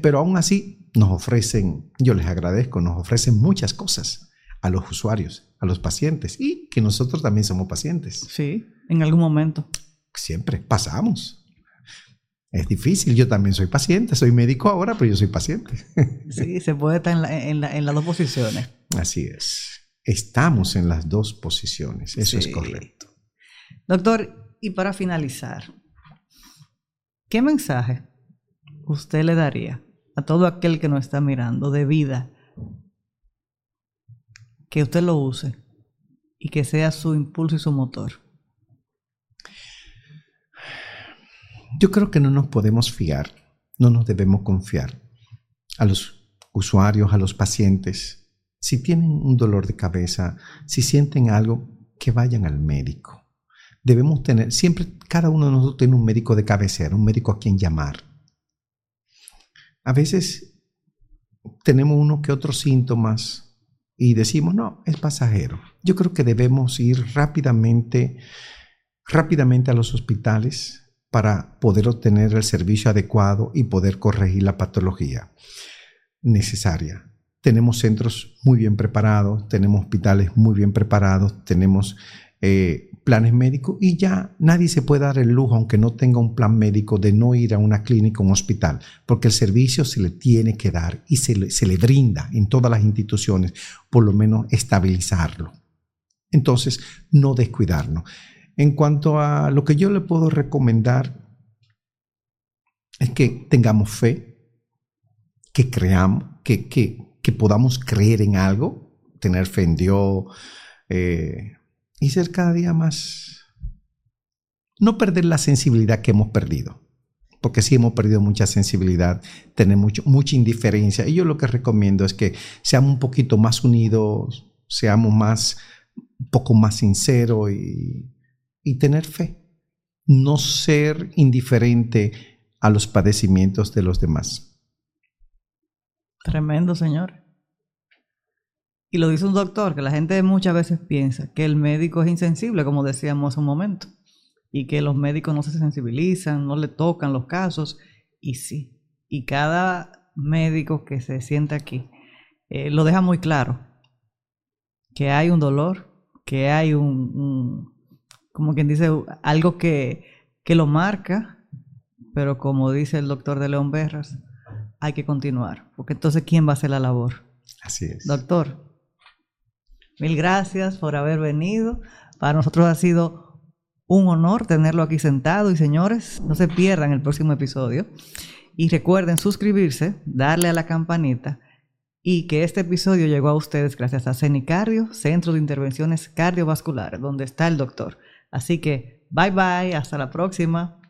pero aún así nos ofrecen, yo les agradezco, nos ofrecen muchas cosas a los usuarios, a los pacientes y que nosotros también somos pacientes. Sí, en algún momento. Siempre, pasamos. Es difícil, yo también soy paciente, soy médico ahora, pero yo soy paciente. Sí, se puede estar en, las dos posiciones. Así es. Estamos en las dos posiciones, eso es correcto. Doctor, y para finalizar, ¿qué mensaje usted le daría a todo aquel que nos está mirando de vida? Que usted lo use y que sea su impulso y su motor. Yo creo que no nos podemos fiar, no nos debemos confiar a los usuarios, a los pacientes. Si tienen un dolor de cabeza, si sienten algo, que vayan al médico debemos tener, siempre cada uno de nosotros tiene un médico de cabecera, un médico a quien llamar. A veces tenemos uno que otros síntomas y decimos, no, es pasajero. Yo creo que debemos ir rápidamente, rápidamente a los hospitales para poder obtener el servicio adecuado y poder corregir la patología necesaria. Tenemos centros muy bien preparados, tenemos hospitales muy bien preparados, tenemos eh, planes médicos y ya nadie se puede dar el lujo, aunque no tenga un plan médico, de no ir a una clínica o un hospital, porque el servicio se le tiene que dar y se le, se le brinda en todas las instituciones, por lo menos estabilizarlo. Entonces, no descuidarnos. En cuanto a lo que yo le puedo recomendar, es que tengamos fe, que creamos, que, que, que podamos creer en algo, tener fe en Dios, eh, y ser cada día más... No perder la sensibilidad que hemos perdido, porque sí hemos perdido mucha sensibilidad, tenemos mucho, mucha indiferencia. Y yo lo que recomiendo es que seamos un poquito más unidos, seamos más, un poco más sinceros y, y tener fe. No ser indiferente a los padecimientos de los demás. Tremendo, señor. Y lo dice un doctor, que la gente muchas veces piensa que el médico es insensible, como decíamos hace un momento, y que los médicos no se sensibilizan, no le tocan los casos, y sí. Y cada médico que se siente aquí eh, lo deja muy claro, que hay un dolor, que hay un, como quien dice, algo que, que lo marca, pero como dice el doctor de León Berras, hay que continuar, porque entonces ¿quién va a hacer la labor? Así es. Doctor, mil gracias por haber venido. Para nosotros ha sido un honor tenerlo aquí sentado y señores, no se pierdan el próximo episodio. Y recuerden suscribirse, darle a la campanita y que este episodio llegó a ustedes gracias a CENICARDIO, Centro de Intervenciones Cardiovasculares, donde está el doctor. Así que, bye bye, hasta la próxima.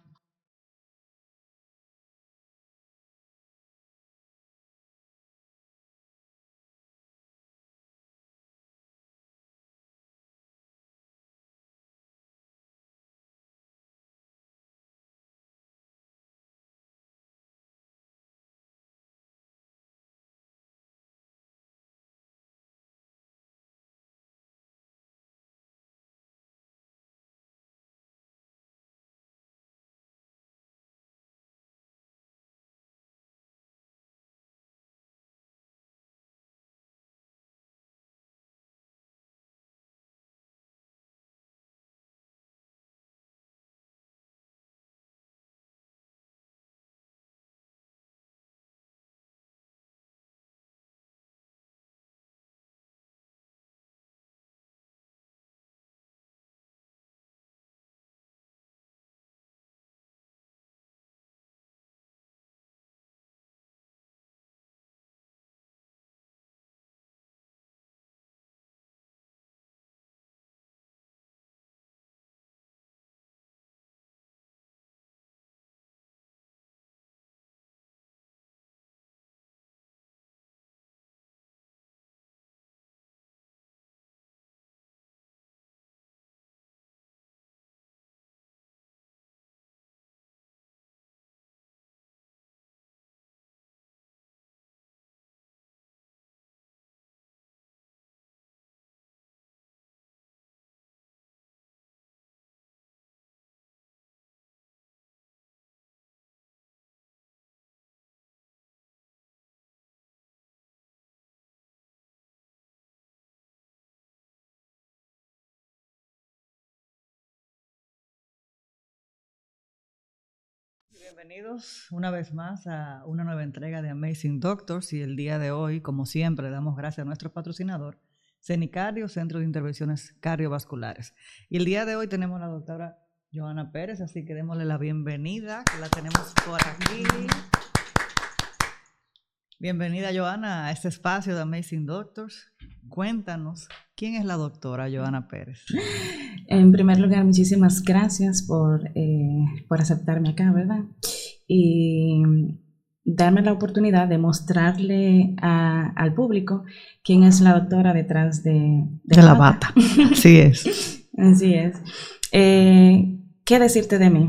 Bienvenidos una vez más a una nueva entrega de Amazing Doctors y el día de hoy, como siempre, damos gracias a nuestro patrocinador, CENICARDIO, Centro de Intervenciones Cardiovasculares. Y el día de hoy tenemos a la doctora Joana Pérez, así que démosle la bienvenida, que la tenemos por aquí. Bienvenida, Joana, a este espacio de Amazing Doctors. Cuéntanos, ¿quién es la doctora Joana Pérez? En primer lugar, muchísimas gracias por, eh, por aceptarme acá, ¿verdad? Y darme la oportunidad de mostrarle al público quién es la doctora detrás de, de, la, bata. Así es. Así es. Eh, ¿Qué decirte de mí?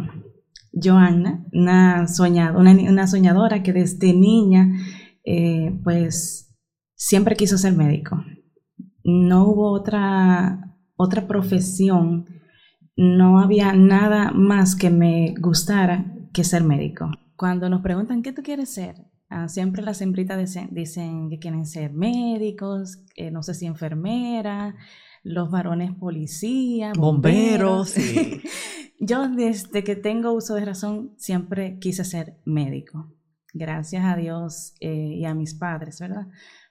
Joana, una, soñado, una soñadora que desde niña eh, pues siempre quiso ser médico. No hubo otra, otra profesión, no había nada más que me gustara que ser médico. Cuando nos preguntan qué tú quieres ser, ah, siempre las hembritas dicen, que quieren ser médicos, no sé si enfermera, los varones policía, bomberos. Yo desde que tengo uso de razón siempre quise ser médico gracias a Dios eh, y a mis padres, ¿verdad?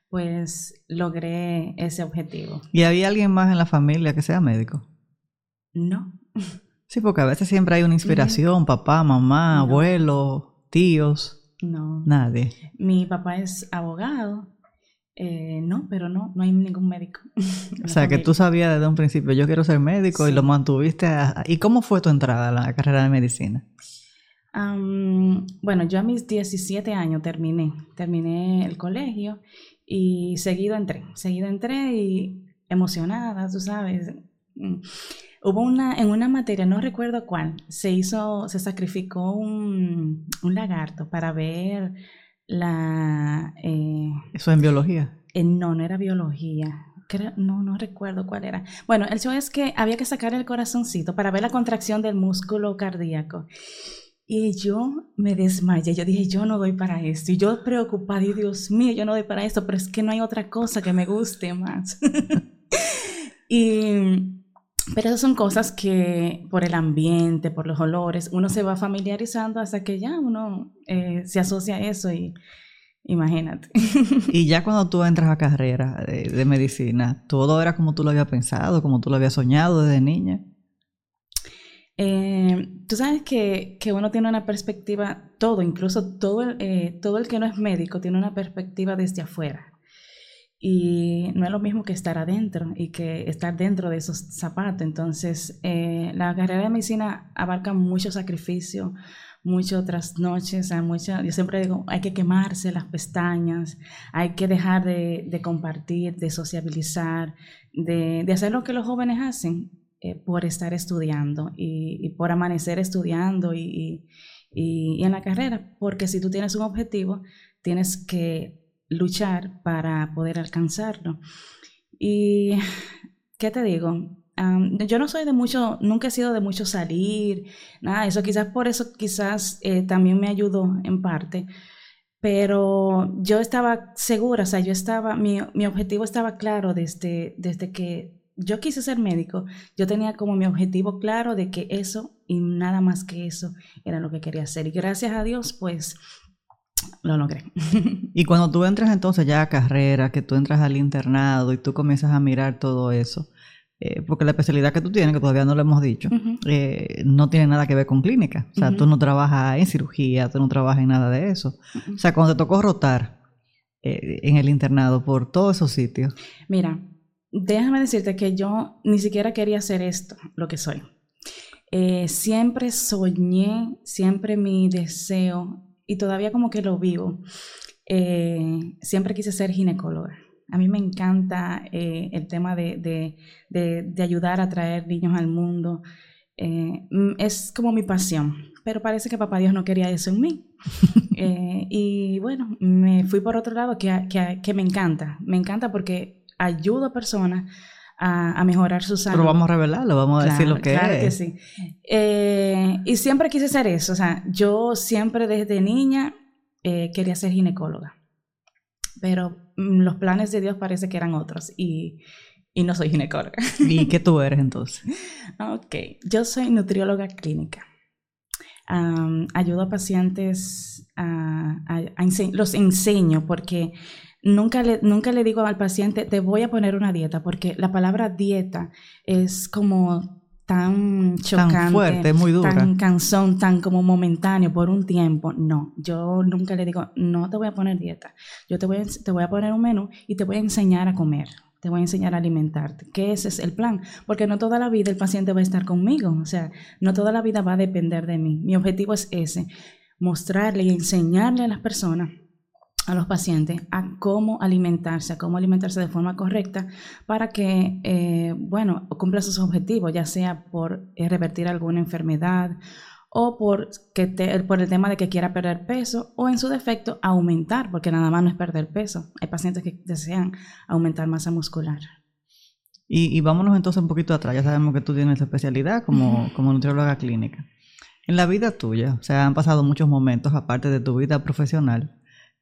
Pues logré ese objetivo. ¿Y había alguien más en la familia que sea médico? No. Sí, porque a veces siempre hay una inspiración, papá, mamá, abuelo, tíos. No. Nadie. Mi papá es abogado. Eh, no, pero no, no hay ningún médico. o sea, que tú sabías desde un principio, yo quiero ser médico y lo mantuviste. ¿Y cómo fue tu entrada a la carrera de medicina? Bueno, yo a mis 17 años terminé, terminé el colegio y seguido entré, seguido entré y emocionada, tú sabes. Hubo una, en una materia, no recuerdo cuál, se hizo, se sacrificó un, lagarto para ver la... Eh, ¿Eso en biología? Eh, no, no era biología. no, no recuerdo cuál era. Bueno, el hecho es que había que sacar el corazoncito para ver la contracción del músculo cardíaco. Y yo me desmayé, yo dije, yo no doy para esto. Y yo preocupada, y Dios mío, yo no doy para esto, pero es que no hay otra cosa que me guste más. Y, pero esas son cosas que por el ambiente, por los olores, uno se va familiarizando hasta que ya uno eh, se asocia a eso y imagínate. Y ya cuando tú entras a carrera de, de medicina, todo era como tú lo habías pensado, como tú lo habías soñado desde niña. Eh, tú sabes que, que, uno tiene una perspectiva, todo, incluso todo, eh, todo el que no es médico tiene una perspectiva desde afuera. Y no es lo mismo que estar adentro y que estar dentro de esos zapatos. Entonces, eh, la carrera de medicina abarca mucho sacrificio, muchas otras noches, mucho, yo siempre digo, hay que quemarse las pestañas, hay que dejar de, de compartir, de sociabilizar, de, de hacer lo que los jóvenes hacen, eh, por estar estudiando y, por amanecer estudiando y, y, en la carrera, porque si tú tienes un objetivo, tienes que luchar para poder alcanzarlo. Y, ¿qué te digo? yo no soy de mucho, nunca he sido de mucho salir, nada, eso quizás por eso quizás eh, también me ayudó en parte, pero yo estaba segura, o sea, yo estaba, mi, mi objetivo estaba claro desde, desde que yo quise ser médico, yo tenía como mi objetivo claro de que eso y nada más que eso era lo que quería hacer. Y gracias a Dios, pues lo logré. y cuando tú entras entonces ya a carrera, que tú entras al internado y tú comienzas a mirar todo eso, eh, porque la especialidad que tú tienes, que todavía no lo hemos dicho, eh, no tiene nada que ver con clínica. O sea, tú no trabajas en cirugía, tú no trabajas en nada de eso. O sea, cuando te tocó rotar eh, en el internado por todos esos sitios. Mira, déjame decirte que yo ni siquiera quería hacer esto, lo que soy. Eh, siempre soñé, siempre mi deseo, y todavía como que lo vivo, eh, siempre quise ser ginecóloga. A mí me encanta eh, el tema de, ayudar a traer niños al mundo. es como mi pasión, pero parece que papá Dios no quería eso en mí. y bueno, me fui por otro lado que, que me encanta. Me encanta porque ayudo a personas a, mejorar su salud. Pero vamos a revelarlo, vamos a decir lo que claro es. que sí. Eh, y siempre quise hacer eso. O sea, yo siempre desde niña eh, quería ser ginecóloga. Pero mm, los planes de Dios parece que eran otros y, y no soy ginecóloga. ¿Y qué tú eres entonces? ok, yo soy nutrióloga clínica. ayudo a pacientes, a, los enseño porque Nunca le, nunca le digo al paciente, te voy a poner una dieta, porque la palabra dieta es como tan chocante, tan fuerte, muy dura. tan cansón, tan como momentáneo por un tiempo. No, yo nunca le digo, no te voy a poner dieta. Yo te voy, a, te voy a poner un menú y te voy a enseñar a comer. Te voy a enseñar a alimentarte, que ese es el plan, porque no toda la vida el paciente va a estar conmigo, o sea, no toda la vida va a depender de mí. Mi objetivo es ese, mostrarle y enseñarle a las personas a los pacientes a cómo alimentarse, a cómo alimentarse de forma correcta para que, eh, bueno, cumpla sus objetivos, ya sea por eh, revertir alguna enfermedad o por, que por el tema de que quiera perder peso o en su defecto aumentar, porque nada más no es perder peso. Hay pacientes que desean aumentar masa muscular. Y, vámonos entonces un poquito atrás. Ya sabemos que tú tienes especialidad como, como nutrióloga clínica. En la vida tuya, o sea, han pasado muchos momentos aparte de tu vida profesional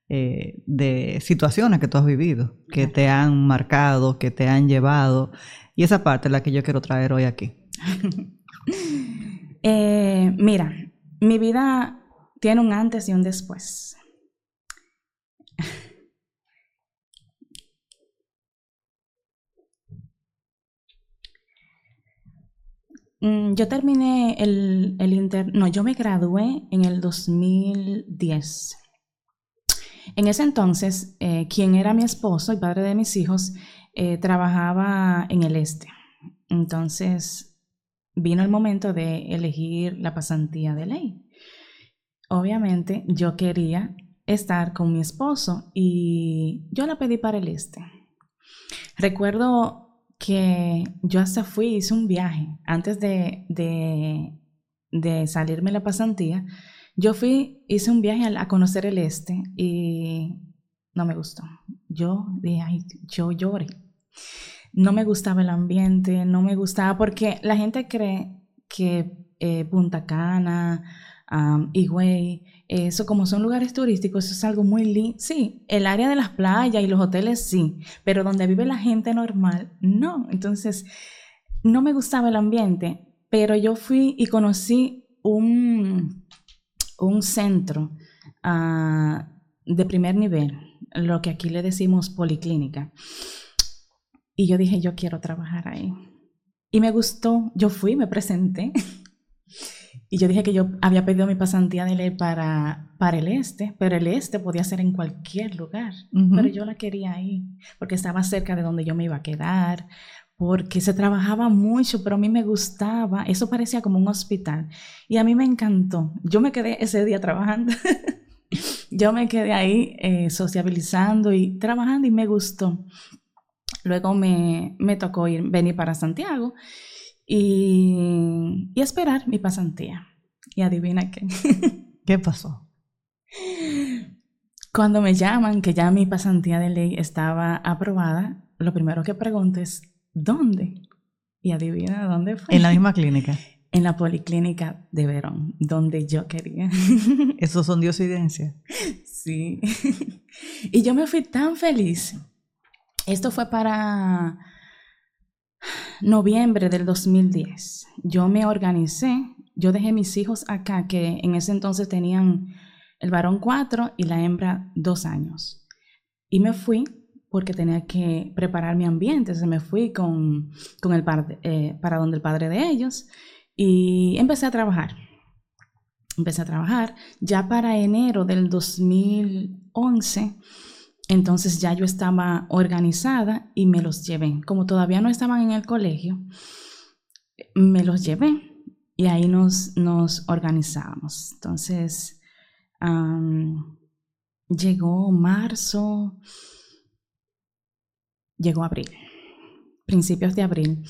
eh, de situaciones que tú has vivido, que te han marcado, que te han llevado. Y esa parte es la que yo quiero traer hoy aquí. Eh, mira, mi vida tiene un antes y un después. Mm, yo terminé el, el inter... No, yo me gradué en el 2010. En ese entonces, eh, quien era mi esposo y padre de mis hijos, eh, trabajaba en el este. Entonces, vino el momento de elegir la pasantía de ley. Obviamente, yo quería estar con mi esposo y yo la pedí para el este. Recuerdo que yo hasta fui, hice un viaje antes de, de, de salirme la pasantía yo fui, hice un viaje a, conocer el este y no me gustó. Yo dije, ay, yo lloré. No me gustaba el ambiente, no me gustaba porque la gente cree que eh, Punta Cana, um, Higüey, eso como son lugares turísticos, eso es algo muy lindo. Sí, el área de las playas y los hoteles sí, pero donde vive la gente normal, no. Entonces, no me gustaba el ambiente, pero yo fui y conocí un, un centro ah, de primer nivel, lo que aquí le decimos policlínica. Y yo dije, yo quiero trabajar ahí. Y me gustó, yo fui, me presenté. y yo dije que yo había pedido mi pasantía de ley para, para el este, pero el este podía ser en cualquier lugar. Pero yo la quería ahí, porque estaba cerca de donde yo me iba a quedar, porque se trabajaba mucho, pero a mí me gustaba, eso parecía como un hospital y a mí me encantó. Yo me quedé ese día trabajando, yo me quedé ahí eh, sociabilizando y trabajando y me gustó. Luego me, me tocó ir, venir para Santiago y, y esperar mi pasantía. Y adivina qué. ¿Qué pasó? Cuando me llaman que ya mi pasantía de ley estaba aprobada, lo primero que pregunto es, ¿Dónde? Y adivina dónde fue. En la misma clínica. En la policlínica de Verón, donde yo quería. ¿Eso son diosidencias? Sí. Y yo me fui tan feliz. Esto fue para noviembre del 2010. Yo me organicé, yo dejé mis hijos acá, que en ese entonces tenían el varón cuatro y la hembra dos años. Y me fui porque tenía que preparar mi ambiente. Se me fui con, con el eh, para donde el padre de ellos y empecé a trabajar. Empecé a trabajar ya para enero del 2011. Entonces ya yo estaba organizada y me los llevé. Como todavía no estaban en el colegio, me los llevé y ahí nos, nos organizábamos. Entonces llegó marzo, llegó abril, principios de abril,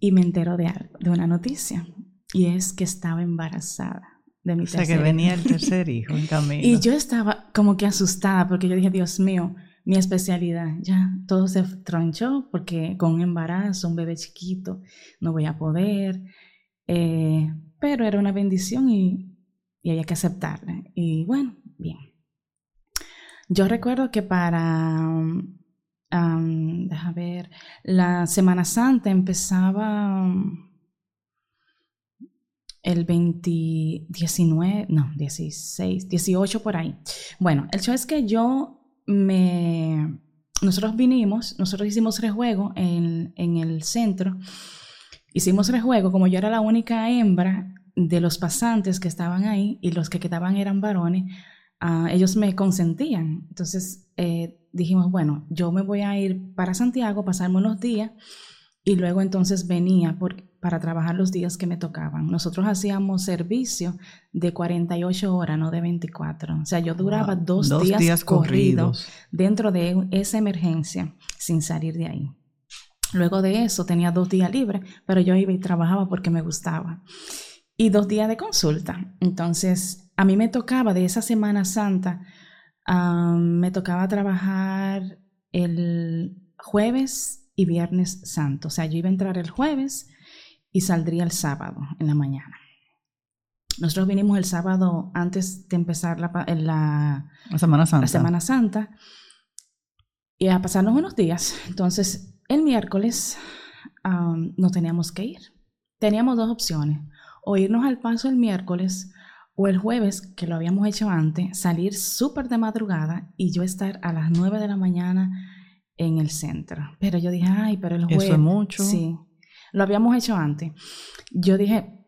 y me entero de, de una noticia, y es que estaba embarazada de mi o sea, que venía el tercer hijo en camino. Y yo estaba como que asustada, porque yo dije, Dios mío, mi especialidad, ya todo se tronchó, porque con un embarazo, un bebé chiquito, no voy a poder, eh, pero era una bendición y, y había que aceptarla. Y bueno, bien. Yo recuerdo que para deja ver, la Semana Santa empezaba el 20, 19, no, 16, 18 por ahí. Bueno, el hecho es que yo me, nosotros vinimos, nosotros hicimos rejuego en, en el centro, hicimos rejuego, como yo era la única hembra de los pasantes que estaban ahí y los que quedaban eran varones, uh, ellos me consentían. Entonces, eh, dijimos, bueno, yo me voy a ir para Santiago, pasarme unos días y luego entonces venía por, para trabajar los días que me tocaban. Nosotros hacíamos servicio de 48 horas, no de 24. O sea, yo duraba dos, días, corridos dentro de esa emergencia sin salir de ahí. Luego de eso tenía dos días libres, pero yo iba y trabajaba porque me gustaba. Y dos días de consulta. Entonces, a mí me tocaba de esa Semana Santa me tocaba trabajar el jueves y viernes santo. O sea, yo iba a entrar el jueves y saldría el sábado en la mañana. Nosotros vinimos el sábado antes de empezar la, la, Semana Santa. La Semana Santa y a pasarnos unos días. Entonces, el miércoles no teníamos que ir. Teníamos dos opciones. O irnos al paso el miércoles o el jueves, que lo habíamos hecho antes, salir súper de madrugada y yo estar a las 9 de la mañana en el centro. Pero yo dije, ay, pero el jueves. Eso es mucho. Sí, lo habíamos hecho antes. Yo dije,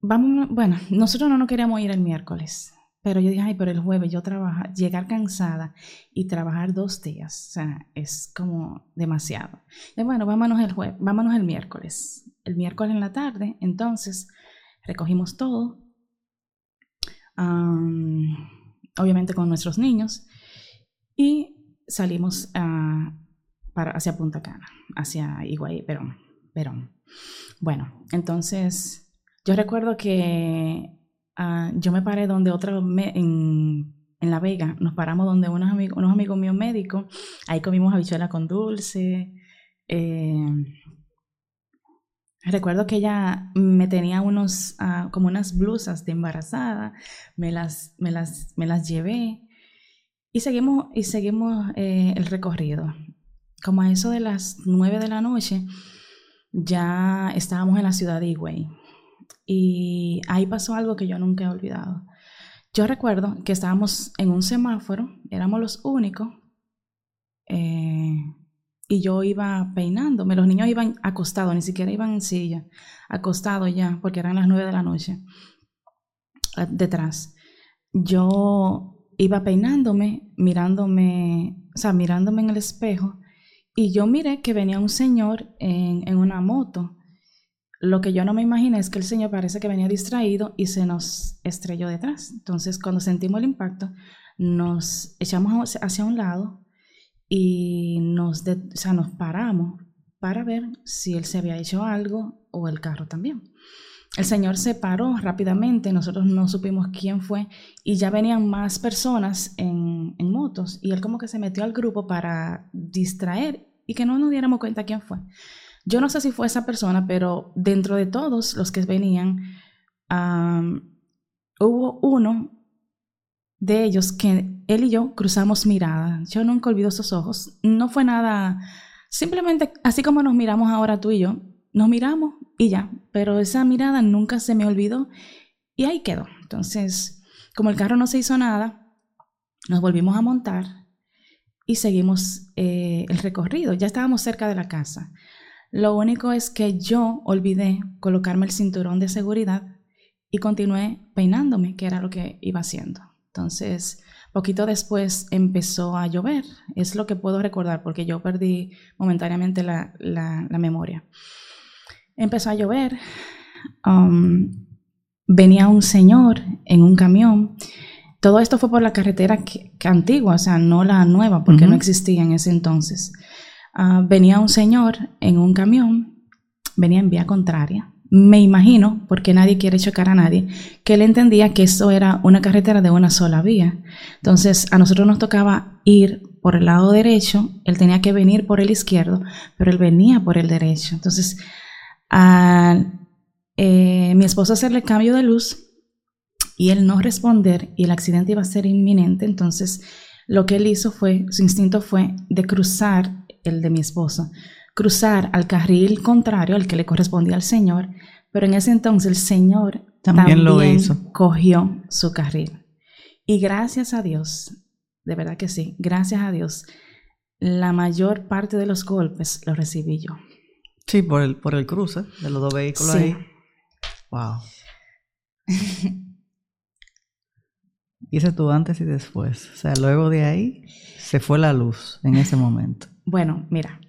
vamos, bueno, nosotros no nos queríamos ir el miércoles. Pero yo dije, ay, pero el jueves yo trabajar, llegar cansada y trabajar dos días, o sea, es como demasiado. Y bueno, vámonos el jueves, vámonos el miércoles. El miércoles en la tarde, entonces recogimos todo, obviamente con nuestros niños, y salimos para, hacia Punta Cana, hacia Higüey, Perón, Perón. Bueno, entonces yo recuerdo que ah, yo me paré donde otra, en, en, La Vega, nos paramos donde unos amigos, unos amigos míos médicos, ahí comimos habichuela con dulce, eh, Recuerdo que ella me tenía unos, ah, como unas blusas de embarazada, me las, me las, me las llevé y seguimos, y seguimos eh, el recorrido. Como a eso de las nueve de la noche, ya estábamos en la ciudad de Higüey. Y ahí pasó algo que yo nunca he olvidado. Yo recuerdo que estábamos en un semáforo, éramos los únicos, eh, y yo iba peinándome. Los niños iban acostados, ni siquiera iban en silla, acostados ya, porque eran las nueve de la noche, eh, detrás. Yo iba peinándome, mirándome, o sea, mirándome en el espejo, y yo miré que venía un señor en, en una moto. Lo que yo no me imaginé es que el señor parece que venía distraído y se nos estrelló detrás. Entonces, cuando sentimos el impacto, nos echamos hacia un lado y nos, nos paramos para ver si él se había hecho algo o el carro también. El señor se paró rápidamente, nosotros no supimos quién fue y ya venían más personas en, en, motos y él como que se metió al grupo para distraer y que no nos diéramos cuenta quién fue. Yo no sé si fue esa persona, pero dentro de todos los que venían, hubo uno de ellos que él y yo cruzamos miradas. Yo nunca olvido esos ojos. No fue nada, simplemente así como nos miramos ahora tú y yo, nos miramos y ya. Pero esa mirada nunca se me olvidó y ahí quedó. Entonces, como el carro no se hizo nada, nos volvimos a montar y seguimos eh, el recorrido. Ya estábamos cerca de la casa. Lo único es que yo olvidé colocarme el cinturón de seguridad y continué peinándome, que era lo que iba haciendo. Entonces, poquito después empezó a llover. Es lo que puedo recordar porque yo perdí momentáneamente la, memoria. Empezó a llover. Um, venía un señor en un camión. Todo esto fue por la carretera que, antigua, o sea, no la nueva, porque no existía en ese entonces. Ah, venía un señor en un camión, venía en vía contraria, me imagino, porque nadie quiere chocar a nadie, que él entendía que eso era una carretera de una sola vía. Entonces, a nosotros nos tocaba ir por el lado derecho, él tenía que venir por el izquierdo, pero él venía por el derecho. Entonces, a eh, mi esposo hacerle cambio de luz y él no responder y el accidente iba a ser inminente, entonces lo que él hizo fue, su instinto fue de cruzar el de mi esposo cruzar al carril contrario, al que le correspondía al Señor, pero en ese entonces el Señor también, lo hizo. cogió su carril. Y gracias a Dios, de verdad que sí, gracias a Dios, la mayor parte de los golpes los recibí yo. Sí, por el, por el cruce de los dos vehículos ahí. Wow. Hice tú antes y después. O sea, luego de ahí se fue la luz en ese momento. Bueno, mira,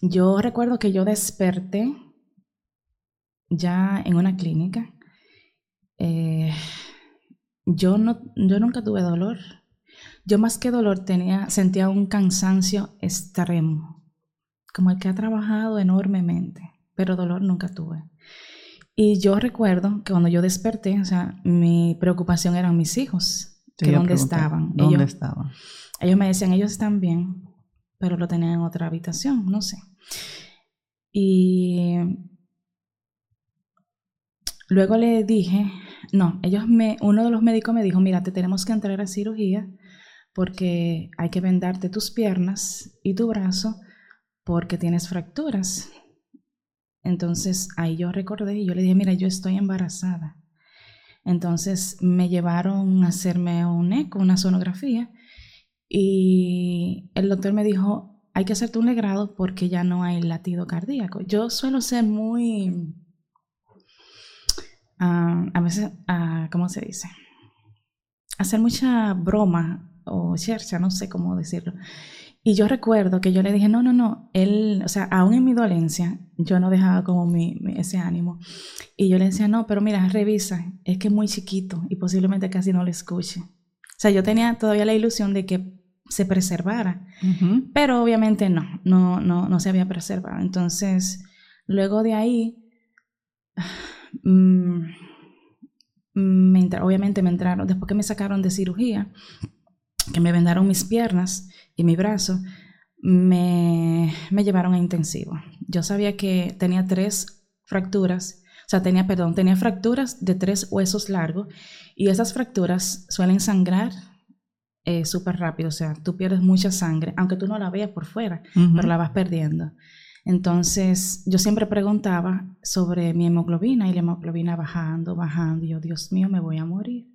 yo recuerdo que yo desperté ya en una clínica. Eh, yo, no, yo nunca tuve dolor. Yo más que dolor tenía, sentía un cansancio extremo, como el que ha trabajado enormemente, pero dolor nunca tuve. Y yo recuerdo que cuando yo desperté, o sea, mi preocupación eran mis hijos, que dónde estaban. ¿Dónde ellos, estaban? Ellos me decían, ellos están bien, pero lo tenían en otra habitación, no sé. Y luego le dije, no, ellos me, uno de los médicos me dijo, mira, te tenemos que entrar a cirugía porque hay que vendarte tus piernas y tu brazo porque tienes fracturas. Entonces ahí yo recordé y yo le dije, mira, yo estoy embarazada. Entonces me llevaron a hacerme un eco, una sonografía, y el doctor me dijo, hay que hacerte un legrado porque ya no hay latido cardíaco. Yo suelo ser muy, ah, a veces, uh, ¿cómo se dice? Hacer mucha broma o chercha, no sé cómo decirlo. Y yo recuerdo que yo le dije, no, no, no, él, o sea, aún en mi dolencia, yo no dejaba como mi, ese ánimo. Y yo le decía, no, pero mira, revisa, es que es muy chiquito y posiblemente casi no lo escuche. O sea, yo tenía todavía la ilusión de que se preservara. Pero obviamente no, no, no, no se había preservado. Entonces, luego de ahí, mm, me obviamente me entraron, después que me sacaron de cirugía, que me vendaron mis piernas y mi brazo, me, me llevaron a intensivo. Yo sabía que tenía tres fracturas, o sea, tenía, perdón, tenía fracturas de tres huesos largos y esas fracturas suelen sangrar eh, súper rápido, o sea, tú pierdes mucha sangre, aunque tú no la veas por fuera, pero la vas perdiendo. Entonces, yo siempre preguntaba sobre mi hemoglobina y la hemoglobina bajando, bajando, y yo, Dios mío, me voy a morir.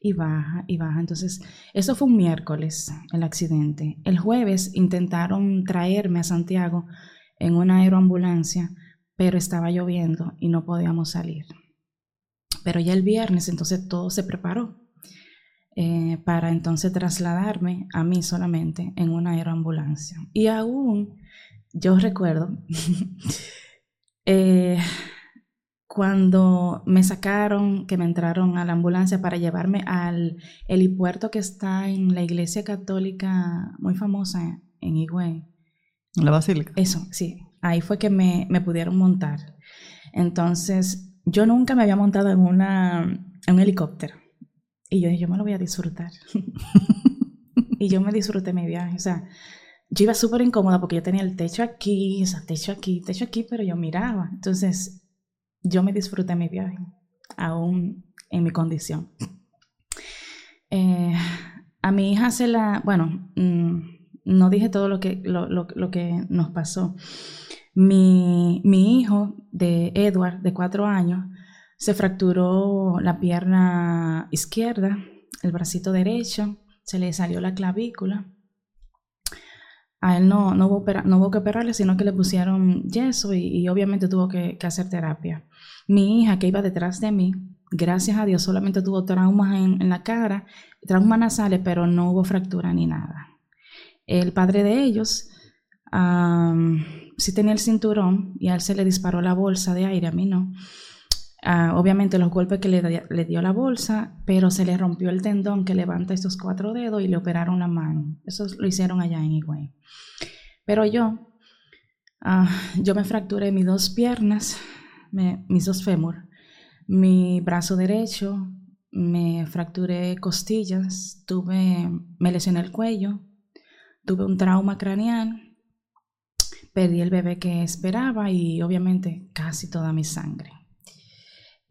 Y baja, y baja. Entonces, eso fue un miércoles, el accidente. El jueves intentaron traerme a Santiago en una aeroambulancia, pero estaba lloviendo y no podíamos salir. Pero ya el viernes, entonces todo se preparó. Eh, para entonces trasladarme a mí solamente en una aeroambulancia. Y aún yo recuerdo eh, cuando me sacaron, que me entraron a la ambulancia para llevarme al helipuerto que está en la iglesia católica muy famosa en Higüey. La basílica. Eso, sí. Ahí fue que me, me pudieron montar. Entonces, yo nunca me había montado en, una, en un helicóptero. Y yo dije, yo me lo voy a disfrutar. y yo me disfruté mi viaje. O sea, yo iba súper incómoda porque yo tenía el techo aquí, o sea, techo aquí, techo aquí, pero yo miraba. Entonces, yo me disfruté mi viaje, aún en mi condición. Eh, a mi hija se la, bueno, mm, no dije todo lo que, lo, lo, lo que nos pasó. Mi, mi hijo de Edward, de cuatro años, se fracturó la pierna izquierda, el bracito derecho, se le salió la clavícula. A él no, no, hubo, que operarle, sino que le pusieron yeso y, obviamente tuvo que, hacer terapia. Mi hija, que iba detrás de mí, gracias a Dios, solamente tuvo traumas en, la cara, traumas nasales, pero no hubo fractura ni nada. El padre de ellos sí tenía el cinturón y a él se le disparó la bolsa de aire, a mí no. Ah, obviamente los golpes que le, dio la bolsa, pero se le rompió el tendón que levanta estos cuatro dedos y le operaron la mano. Eso lo hicieron allá en Higüey. Pero yo, ah, yo me fracturé mis dos piernas, mis dos fémur, mi brazo derecho, me fracturé costillas, tuve, me lesioné el cuello, tuve un trauma craneal, perdí el bebé que esperaba y obviamente casi toda mi sangre.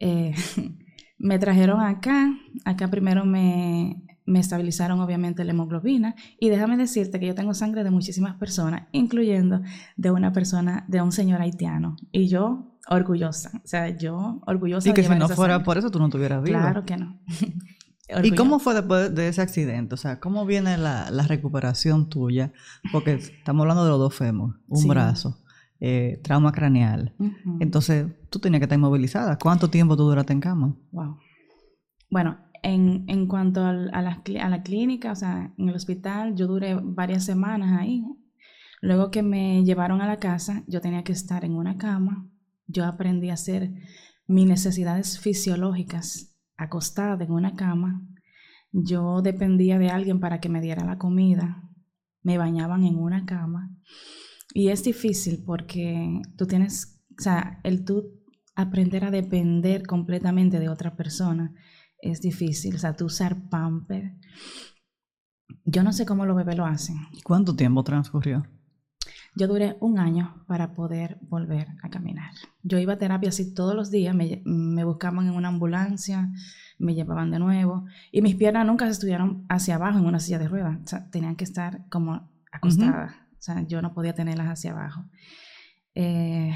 Eh, me trajeron acá, acá primero me, me estabilizaron obviamente la hemoglobina y déjame decirte que yo tengo sangre de muchísimas personas, incluyendo de una persona, de un señor haitiano. Y yo orgullosa, o sea, yo orgullosa. Y que si no fuera por eso tú no estuvieras viva. Claro que no. ¿Y cómo fue después de ese accidente? O sea, ¿cómo viene la, la recuperación tuya? Porque estamos hablando de los dos femos, un brazo. Eh, trauma craneal. Entonces, tú tenías que estar inmovilizada. ¿Cuánto tiempo tú duraste en cama? Wow. Bueno, en, en cuanto a, la, a la clínica, o sea, en el hospital, yo duré varias semanas ahí. Luego que me llevaron a la casa, yo tenía que estar en una cama. Yo aprendí a hacer mis necesidades fisiológicas acostada en una cama. Yo dependía de alguien para que me diera la comida. Me bañaban en una cama. Y es difícil porque tú tienes, o sea, el tú aprender a depender completamente de otra persona es difícil. O sea, tú usar pamper. Yo no sé cómo los bebés lo hacen. ¿Cuánto tiempo transcurrió? Yo duré un año para poder volver a caminar. Yo iba a terapia así todos los días, me, me, buscaban en una ambulancia, me llevaban de nuevo y mis piernas nunca se estuvieron hacia abajo en una silla de ruedas, o sea, tenían que estar como acostadas. O sea, yo no podía tenerlas hacia abajo. Eh,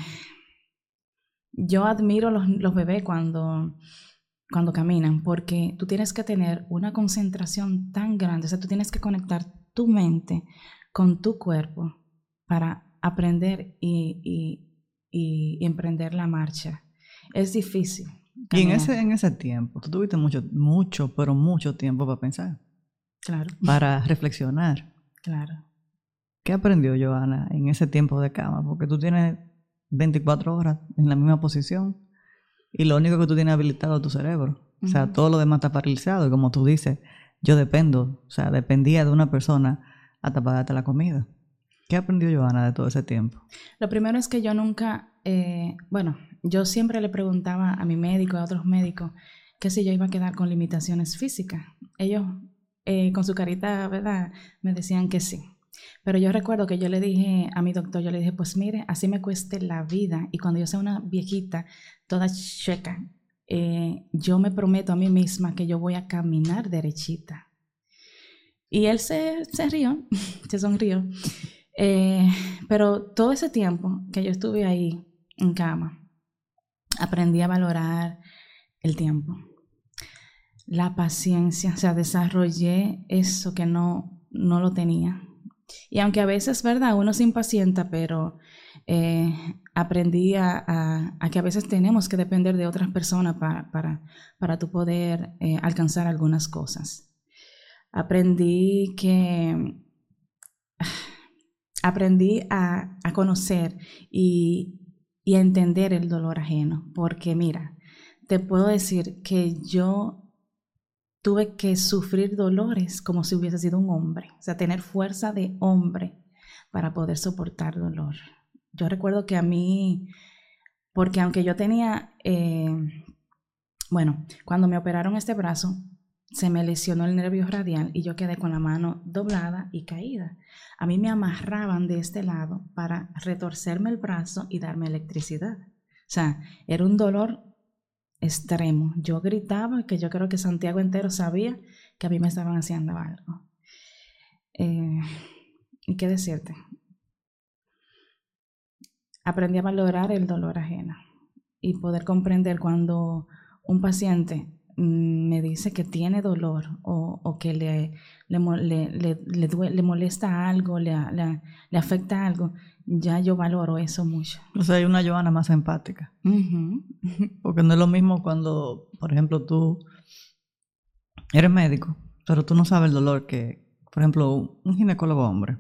yo admiro los, los bebés cuando, cuando caminan porque tú tienes que tener una concentración tan grande, o sea, tú tienes que conectar tu mente con tu cuerpo para aprender y, y, emprender la marcha. Es difícil. Y en ese, en ese tiempo, tú tuviste mucho, mucho, pero mucho tiempo para pensar. Claro. Para reflexionar. Claro. ¿Qué aprendió Joana en ese tiempo de cama? Porque tú tienes 24 horas en la misma posición y lo único que tú tienes habilitado es tu cerebro. O sea, todo lo demás está paralizado. Y como tú dices, yo dependo, o sea, dependía de una persona hasta para darte la comida. ¿Qué aprendió Joana de todo ese tiempo? Lo primero es que yo nunca, eh, bueno, yo siempre le preguntaba a mi médico a otros médicos que si yo iba a quedar con limitaciones físicas. Ellos, eh, con su carita, ¿verdad?, me decían que sí Pero yo recuerdo que yo le dije a mi doctor, yo le dije, pues mire, así me cueste la vida y cuando yo sea una viejita toda checa, eh, yo me prometo a mí misma que yo voy a caminar derechita. Y él se, rió, se sonrió. Eh, pero todo ese tiempo que yo estuve ahí en cama, aprendí a valorar el tiempo, la paciencia, o sea, desarrollé eso que no, no lo tenía. Y aunque a veces, ¿verdad? Uno se impacienta, pero eh, aprendí a, que a veces tenemos que depender de otras personas para, para, para tu poder eh, alcanzar algunas cosas. Aprendí que aprendí a, conocer y, a entender el dolor ajeno, porque mira, te puedo decir que yo tuve que sufrir dolores como si hubiese sido un hombre, o sea, tener fuerza de hombre para poder soportar dolor. Yo recuerdo que a mí, porque aunque yo tenía, eh, bueno, cuando me operaron este brazo, se me lesionó el nervio radial y yo quedé con la mano doblada y caída. A mí me amarraban de este lado para retorcerme el brazo y darme electricidad. O sea, era un dolor extremo. Yo gritaba que yo creo que Santiago entero sabía que a mí me estaban haciendo algo. Eh, ¿Y qué decirte? Aprendí a valorar el dolor ajeno y poder comprender cuando un paciente Mm, me dice que tiene dolor o, que le, le, le, molesta algo, le, afecta algo, ya yo valoro eso mucho. O sea, hay una Joana más empática. Porque no es lo mismo cuando, por ejemplo, tú eres médico, pero tú no sabes el dolor que, por ejemplo, un ginecólogo hombre,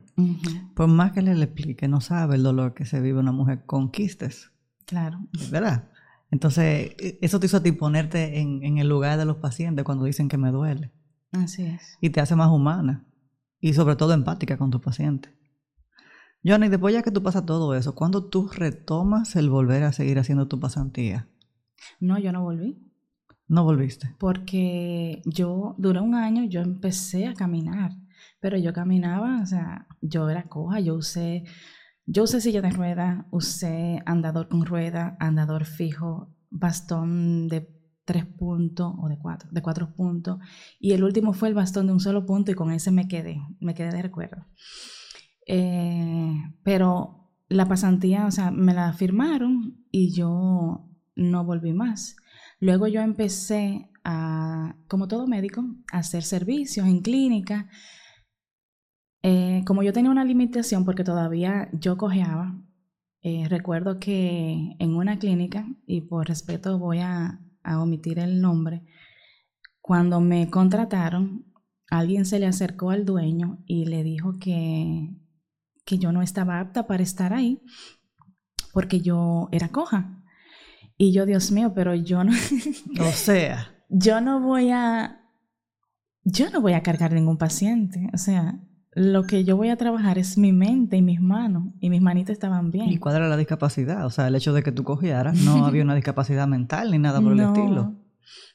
por más que le, le explique, no sabe el dolor que se vive una mujer con quistes. Claro. ¿Verdad? Entonces, e, eso te hizo a ti ponerte en, el lugar de los pacientes cuando dicen que me duele. Así es. Y te hace más humana. Y sobre todo empática con tu paciente. Johnny, después ya que tú pasas todo eso, ¿cuándo tú retomas el volver a seguir haciendo tu pasantía? No, yo no volví. ¿No volviste? Porque yo, duré un año, yo empecé a caminar. Pero yo caminaba, o sea, yo era coja, yo usé yo usé silla de rueda, usé andador con rueda, andador fijo, bastón de tres puntos o de cuatro, de cuatro puntos. Y el último fue el bastón de un solo punto y con ese me quedé, me quedé de recuerdo. Eh, pero la pasantía, o sea, me la firmaron y yo no volví más. Luego yo empecé a, como todo médico, a hacer servicios en clínica eh, como yo tenía una limitación porque todavía yo cojeaba, eh, recuerdo que en una clínica, y por respeto voy a, omitir el nombre, cuando me contrataron, alguien se le acercó al dueño y le dijo que, que yo no estaba apta para estar ahí porque yo era coja. Y yo, Dios mío, pero yo no... o sea. Yo no voy a... Yo no voy a cargar ningún paciente. O sea, lo que yo voy a trabajar es mi mente y mis manos, y mis manitas estaban bien. ¿Y cuál era la discapacidad? O sea, el hecho de que tú cogieras, no había una discapacidad mental ni nada por el estilo.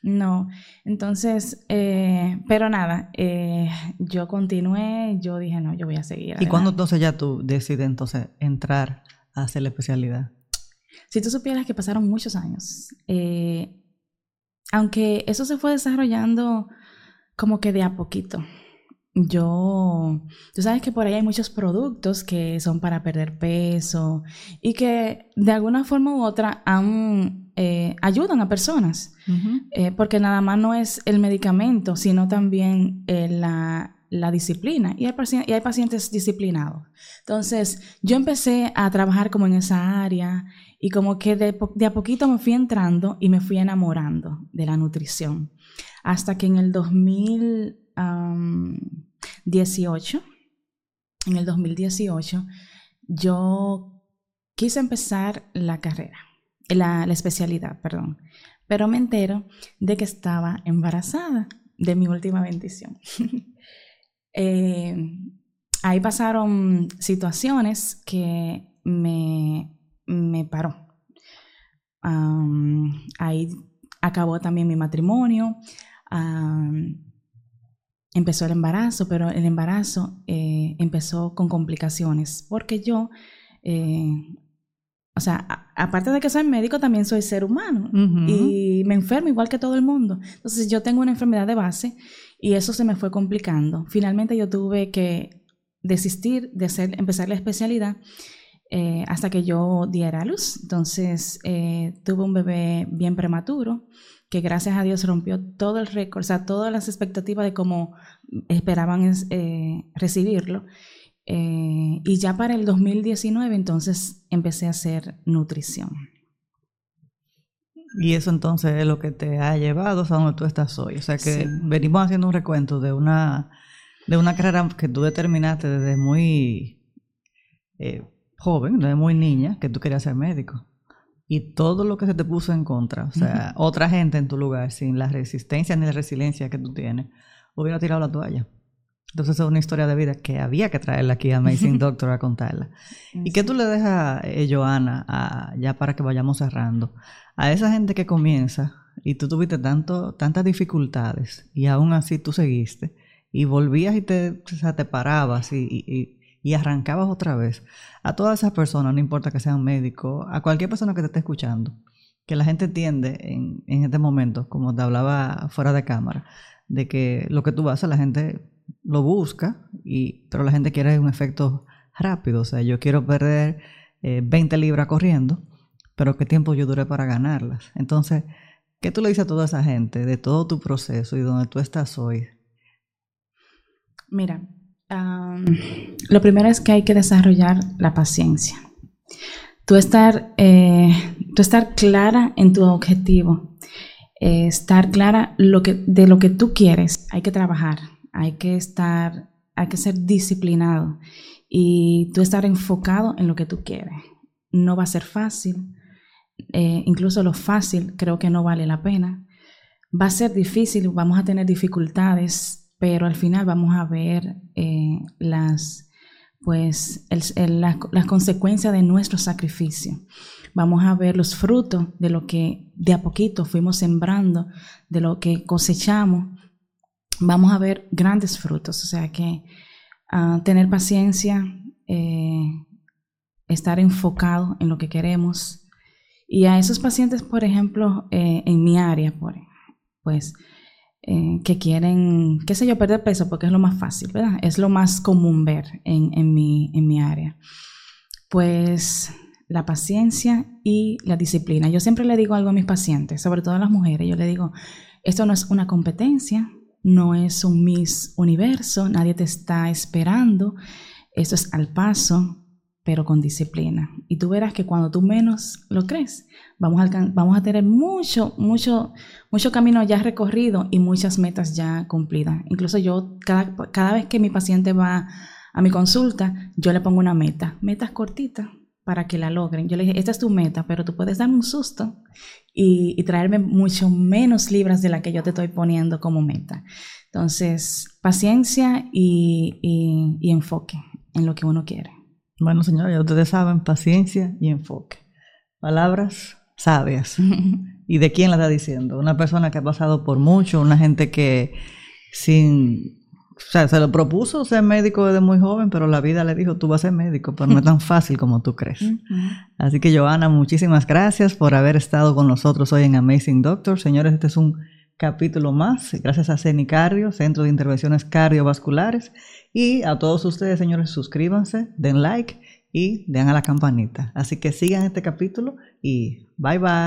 No, entonces, eh, pero nada, eh, yo continué, yo dije, no, yo voy a seguir. ¿Y cuándo entonces ya tú decides entonces entrar a hacer la especialidad? Si tú supieras que pasaron muchos años, eh, aunque eso se fue desarrollando como que de a poquito. Yo, tú sabes que por ahí hay muchos productos que son para perder peso y que de alguna forma u otra eh, ayudan a personas, eh, porque nada más no es el medicamento, sino también eh, la, disciplina. Y hay, y hay, pacientes disciplinados. Entonces, yo empecé a trabajar como en esa área y como que de, de a poquito me fui entrando y me fui enamorando de la nutrición, hasta que en el 2000... 18, en el 2018, yo quise empezar la carrera, la, especialidad, perdón, pero me entero de que estaba embarazada de mi última bendición. Eh, ahí pasaron situaciones que me, me paró. ahí acabó también mi matrimonio empezó el embarazo, pero el embarazo eh, empezó con complicaciones, porque yo, eh, o sea, aparte de que soy médico, también soy ser humano y me enfermo igual que todo el mundo. Entonces yo tengo una enfermedad de base y eso se me fue complicando. Finalmente yo tuve que desistir de hacer, empezar la especialidad eh, hasta que yo diera a luz. Entonces eh, tuve un bebé bien prematuro que gracias a Dios rompió todo el récord, o sea, todas las expectativas de cómo esperaban eh, recibirlo. Y ya para el 2019 entonces empecé a hacer nutrición. Y eso entonces es lo que te ha llevado a donde tú estás hoy. O sea que venimos haciendo un recuento de una, de una carrera que tú determinaste desde muy joven, desde muy niña, que tú querías ser médico. Y todo lo que se te puso en contra, o sea, otra gente en tu lugar, sin la resistencia ni la resiliencia que tú tienes, hubiera tirado la toalla. Entonces es una historia de vida que había que traerla aquí a Amazing Doctor a contarla. ¿Y qué tú le dejas, eh, Joana, ya para que vayamos cerrando, a esa gente que comienza y tú tuviste tanto, tantas dificultades y aún así tú seguiste y volvías y te, te parabas y y arrancabas otra vez a todas esas personas, no importa que sean médicos, a cualquier persona que te esté escuchando, que la gente entiende en, este momento, como te hablaba fuera de cámara, de que lo que tú haces, la gente lo busca, y, pero la gente quiere un efecto rápido. O sea, yo quiero perder 20 eh, libras corriendo, pero ¿qué tiempo yo duré para ganarlas? Entonces, ¿qué tú le dices a toda esa gente de todo tu proceso y donde tú estás hoy? Mira, lo primero es que hay que desarrollar la paciencia. Tú estar, eh, estar clara en tu objetivo, eh, estar clara lo que, de lo que tú quieres. Hay que trabajar, hay que estar, hay que ser disciplinado y tú estar enfocado en lo que tú quieres. No va a ser fácil, eh, incluso lo fácil creo que no vale la pena. Va a ser difícil, vamos a tener dificultades, pero al final vamos a ver eh, las, pues, las consecuencias de nuestro sacrificio. Vamos a ver los frutos de lo que de a poquito fuimos sembrando, de lo que cosechamos. Vamos a ver grandes frutos. O sea que ah, tener paciencia, eh, estar enfocado en lo que queremos. Y a esos pacientes, por ejemplo, eh, en mi área, pues eh, que quieren, qué sé yo, perder peso porque es lo más fácil, ¿verdad? Es lo más común ver en, en, mi, en mi área. Pues la paciencia y la disciplina. Yo siempre le digo algo a mis pacientes, sobre todo a las mujeres, yo le digo, esto no es una competencia, no es un Miss Universo, nadie te está esperando, esto es al paso, pero con disciplina. Y tú verás que cuando tú menos lo crees, vamos a, vamos a tener mucho, mucho, mucho camino ya recorrido y muchas metas ya cumplidas. Incluso yo, cada, cada vez que mi paciente va a mi consulta, yo le pongo una meta, metas cortitas para que la logren. Yo le dije, esta es tu meta, pero tú puedes darme un susto y, traerme mucho menos libras de la que yo te estoy poniendo como meta. Entonces, paciencia y, y enfoque en lo que uno quiere. Bueno, señores, ustedes saben, paciencia y enfoque. Palabras sabias. ¿Y de quién la está diciendo? Una persona que ha pasado por mucho, una gente que sin... O sea, se lo propuso ser médico desde muy joven, pero la vida le dijo, tú vas a ser médico, pero no es tan fácil como tú crees. Así que, Joana, muchísimas gracias por haber estado con nosotros hoy en Amazing Doctor. Señores, este es un capítulo más, gracias a CENICARDIO, Centro de Intervenciones Cardiovasculares. Y a todos ustedes, señores, suscríbanse, den like y den a la campanita. Así que sigan este capítulo y bye bye.